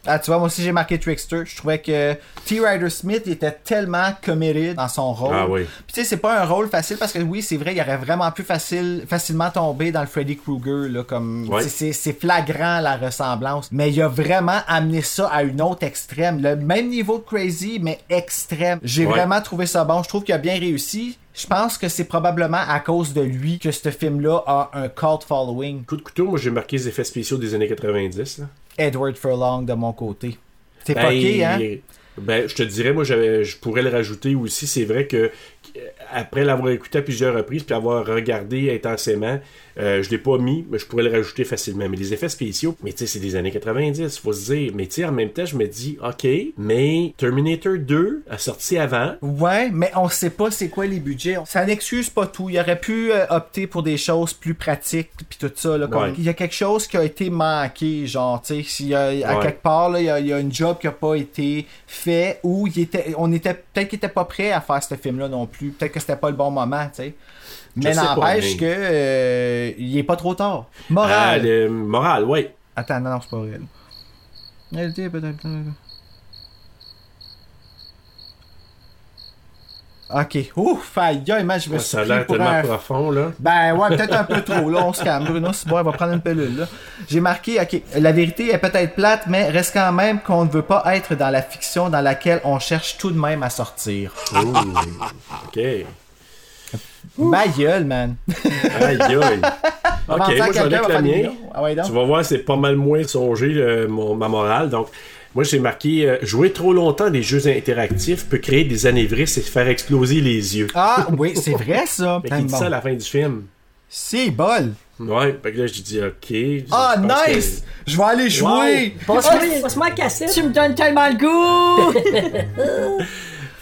Ah, tu vois, moi aussi j'ai marqué Trickster. Je trouvais que T. Ryder Smith était tellement committed dans son rôle. Ah oui. Puis tu sais, c'est pas un rôle facile parce que oui, c'est vrai, il aurait vraiment pu facile, facilement tomber dans le Freddy Krueger, là, comme. C'est flagrant la ressemblance. Mais il a vraiment amené ça à une autre extrême. Le même niveau de crazy, mais extrême. J'ai vraiment trouvé ça bon. Je trouve qu'il a bien réussi. Je pense que c'est probablement à cause de lui que ce film-là a un cult following. Coup de couteau, moi j'ai marqué les effets spéciaux des années 90. Là. Edward Furlong de mon côté. C'est Ben, hein? Ben, je te dirais, moi, je pourrais le rajouter aussi. C'est vrai que après l'avoir écouté à plusieurs reprises puis avoir regardé intensément, euh, je l'ai pas mis, mais je pourrais le rajouter facilement. Mais les effets spéciaux, mais tu sais, c'est des années 90, faut se dire. Mais tu sais, en même temps, je me dis, ok, mais Terminator 2 a sorti avant. Ouais, mais on sait pas c'est quoi les budgets. Ça n'excuse pas tout. Il aurait pu euh, opter pour des choses plus pratiques puis tout ça. Là, comme- Ouais. Il y a quelque chose qui a été manqué, genre, tu sais, à Ouais. quelque part, là, il y, a, il y a une job qui a pas été fait ou il était, on était peut-être qu'il était pas prêt à faire ce film-là non plus. Peut-être que c'était pas le bon moment, tu sais. Mais n'empêche que euh, il est pas trop tard. Moral. Euh, le- moral, ouais. Attends, non, non, c'est pas vrai. Elle était peut-être- Ok. Ouf, aïe, man, je me suis Ça a l'air tellement un... profond, là. Ben ouais, peut-être un peu [laughs] trop, là, on se calme. Bruno, c'est bon, elle va prendre une pilule, là. J'ai marqué, ok, la vérité est peut-être plate, mais reste quand même qu'on ne veut pas être dans la fiction dans laquelle on cherche tout de même à sortir. Ouh, ok. Ma gueule, man. [laughs] Aïe, aïe. [laughs] On Ok, moi, j'en ai quelqu'un, que va la faire des mienne. millions. Ah ouais. Tu vas voir, c'est pas mal moins songé euh, mon- ma morale. Donc, moi, j'ai marqué euh, jouer trop longtemps des jeux interactifs peut créer des anévrismes et faire exploser les yeux. Ah, oui, c'est vrai, ça. [laughs] Fait qu'il dit Bon. ça à la fin du film. C'est bol. Ouais, fait que là, j'ai dit, ok. Ah, Je nice! Je vais aller jouer! Passe-moi passe-moi la cassette. Tu me donnes tellement le goût. [laughs]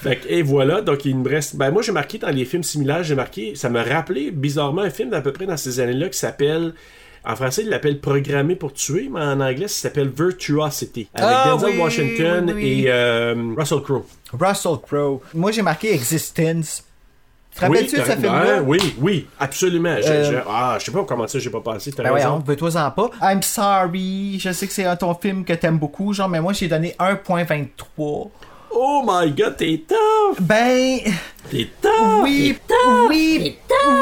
Fait que, et voilà, donc il me reste. Ben, moi, j'ai marqué dans les films similaires, j'ai marqué. Ça me rappelait bizarrement un film d'à peu près dans ces années-là qui s'appelle. En français, il l'appelle Programmé pour tuer, mais en anglais, ça s'appelle Virtuosity. Avec Ah, Denzel oui, Washington oui, oui. et euh, Russell Crowe. Russell Crowe. Moi, j'ai marqué Existence. Te Oui, rappelles-tu de ce film-là? ouais, oui, oui, absolument. Je- Euh, je- ah, je sais pas comment ça, j'ai pas pensé. T'as Ben ouais, raison. on veut toi en pas. I'm sorry. Je sais que c'est ton film que t'aimes beaucoup, genre, mais moi, j'ai donné 1.23. Oh my god, t'es tough! Ben, T'es tough! oui, T'es tough! oui,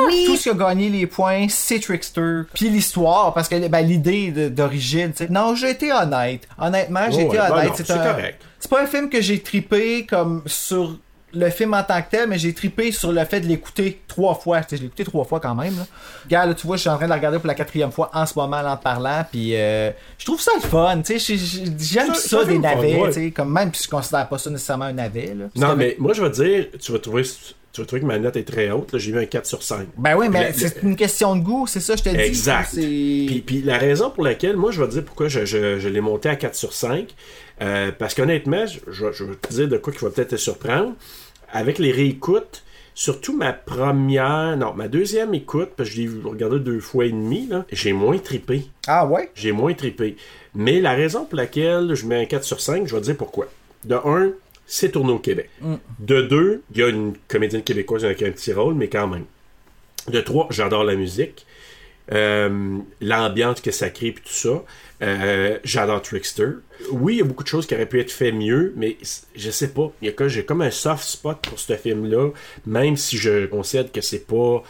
oui. Tout ce qui a gagné les points, c'est Trickster. Puis l'histoire, parce que ben, l'idée d'origine, tu sais. Non, j'ai été honnête. Honnêtement, j'ai Oh, été ouais, ben honnête. c'est c'est un- correct. C'est pas un film que j'ai tripé comme sur le film en tant que tel, mais j'ai tripé sur le fait de l'écouter trois fois. Je l'ai écouté trois fois quand même. Là. Regarde, là, tu vois, je suis en train de la regarder pour la quatrième fois en ce moment, en te parlant. Puis euh, je trouve ça le fun. J'aime Ça- ça, ça fait des fun, navets. ouais. tu sais, Comme même si je considère pas ça nécessairement un navet. Là. Non, mais moi, je vais te dire, tu vas trouver. Tu vas trouver que ma note est très haute. J'ai mis un 4 sur 5. Ben oui, mais c'est une question de goût, c'est ça, je te dis. Exact. Puis, puis la raison pour laquelle, moi, je vais te dire pourquoi je, je- je l'ai monté à 4 sur 5. euh, parce qu'honnêtement, je, je- je vais te dire de quoi qui va peut-être te surprendre. Avec les réécoutes, surtout ma première, non, ma deuxième écoute, parce que je l'ai regardé deux fois et demi, j'ai moins tripé. Ah ouais? J'ai moins tripé. Mais la raison pour laquelle je mets un 4 sur 5, je vais te dire pourquoi. De 1, c'est tourné au Québec. Mm. De 2, il y a une comédienne québécoise avec un petit rôle, mais quand même. De 3, j'adore la musique. Euh, L'ambiance que ça crée, puis tout ça. Euh, j'adore Trickster. Oui, il y a beaucoup de choses qui auraient pu être fait mieux, mais je sais pas. J'ai comme un soft spot pour ce film-là, même si je concède que c'est pas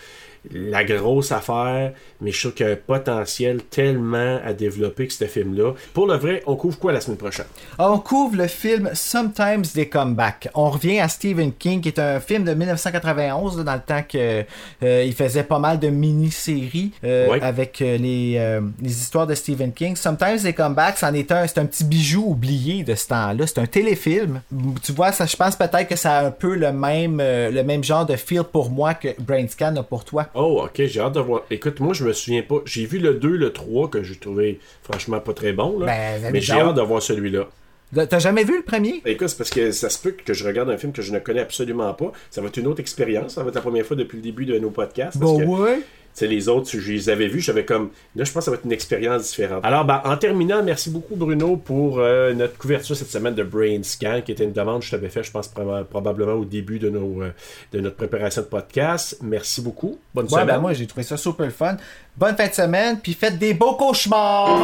la grosse affaire, mais je trouve qu'il y a un potentiel tellement à développer que ce film-là. Pour le vrai, on couvre quoi la semaine prochaine? On couvre le film Sometimes They Come Back. On revient à Stephen King, qui est un film de 1991, là, dans le temps que euh, faisait pas mal de mini-séries euh, avec euh, les, les histoires de Stephen King. Sometimes They Come Back, c'en est un, c'est un petit bijou oublié de ce temps-là. C'est un téléfilm. Tu vois, ça, je pense peut-être que ça a un peu le même, le même genre de feel pour moi que Brainscan a pour toi. Oh, ok, j'ai hâte de voir. Écoute, moi, je me souviens pas. J'ai vu le 2, le 3, que j'ai trouvé franchement pas très bon, là. Ben, mais j'ai hâte de voir celui-là. T'as jamais vu le premier? Écoute, c'est parce que ça se peut que je regarde un film que je ne connais absolument pas. Ça va être une autre expérience. Ça va être la première fois depuis le début de nos podcasts. parce Bah que, ouais. Sais, les autres, je les avais vus, j'avais comme. Là, je pense que ça va être une expérience différente. Alors, ben, en terminant, merci beaucoup, Bruno, pour euh, notre couverture cette semaine de Brain Scan, qui était une demande que je t'avais fait, je pense, proba- probablement au début de, nos, euh, de notre préparation de podcast. Merci beaucoup. Bonne Ouais, semaine. ben moi j'ai trouvé ça super fun. Bonne fin de semaine, puis faites des beaux cauchemars!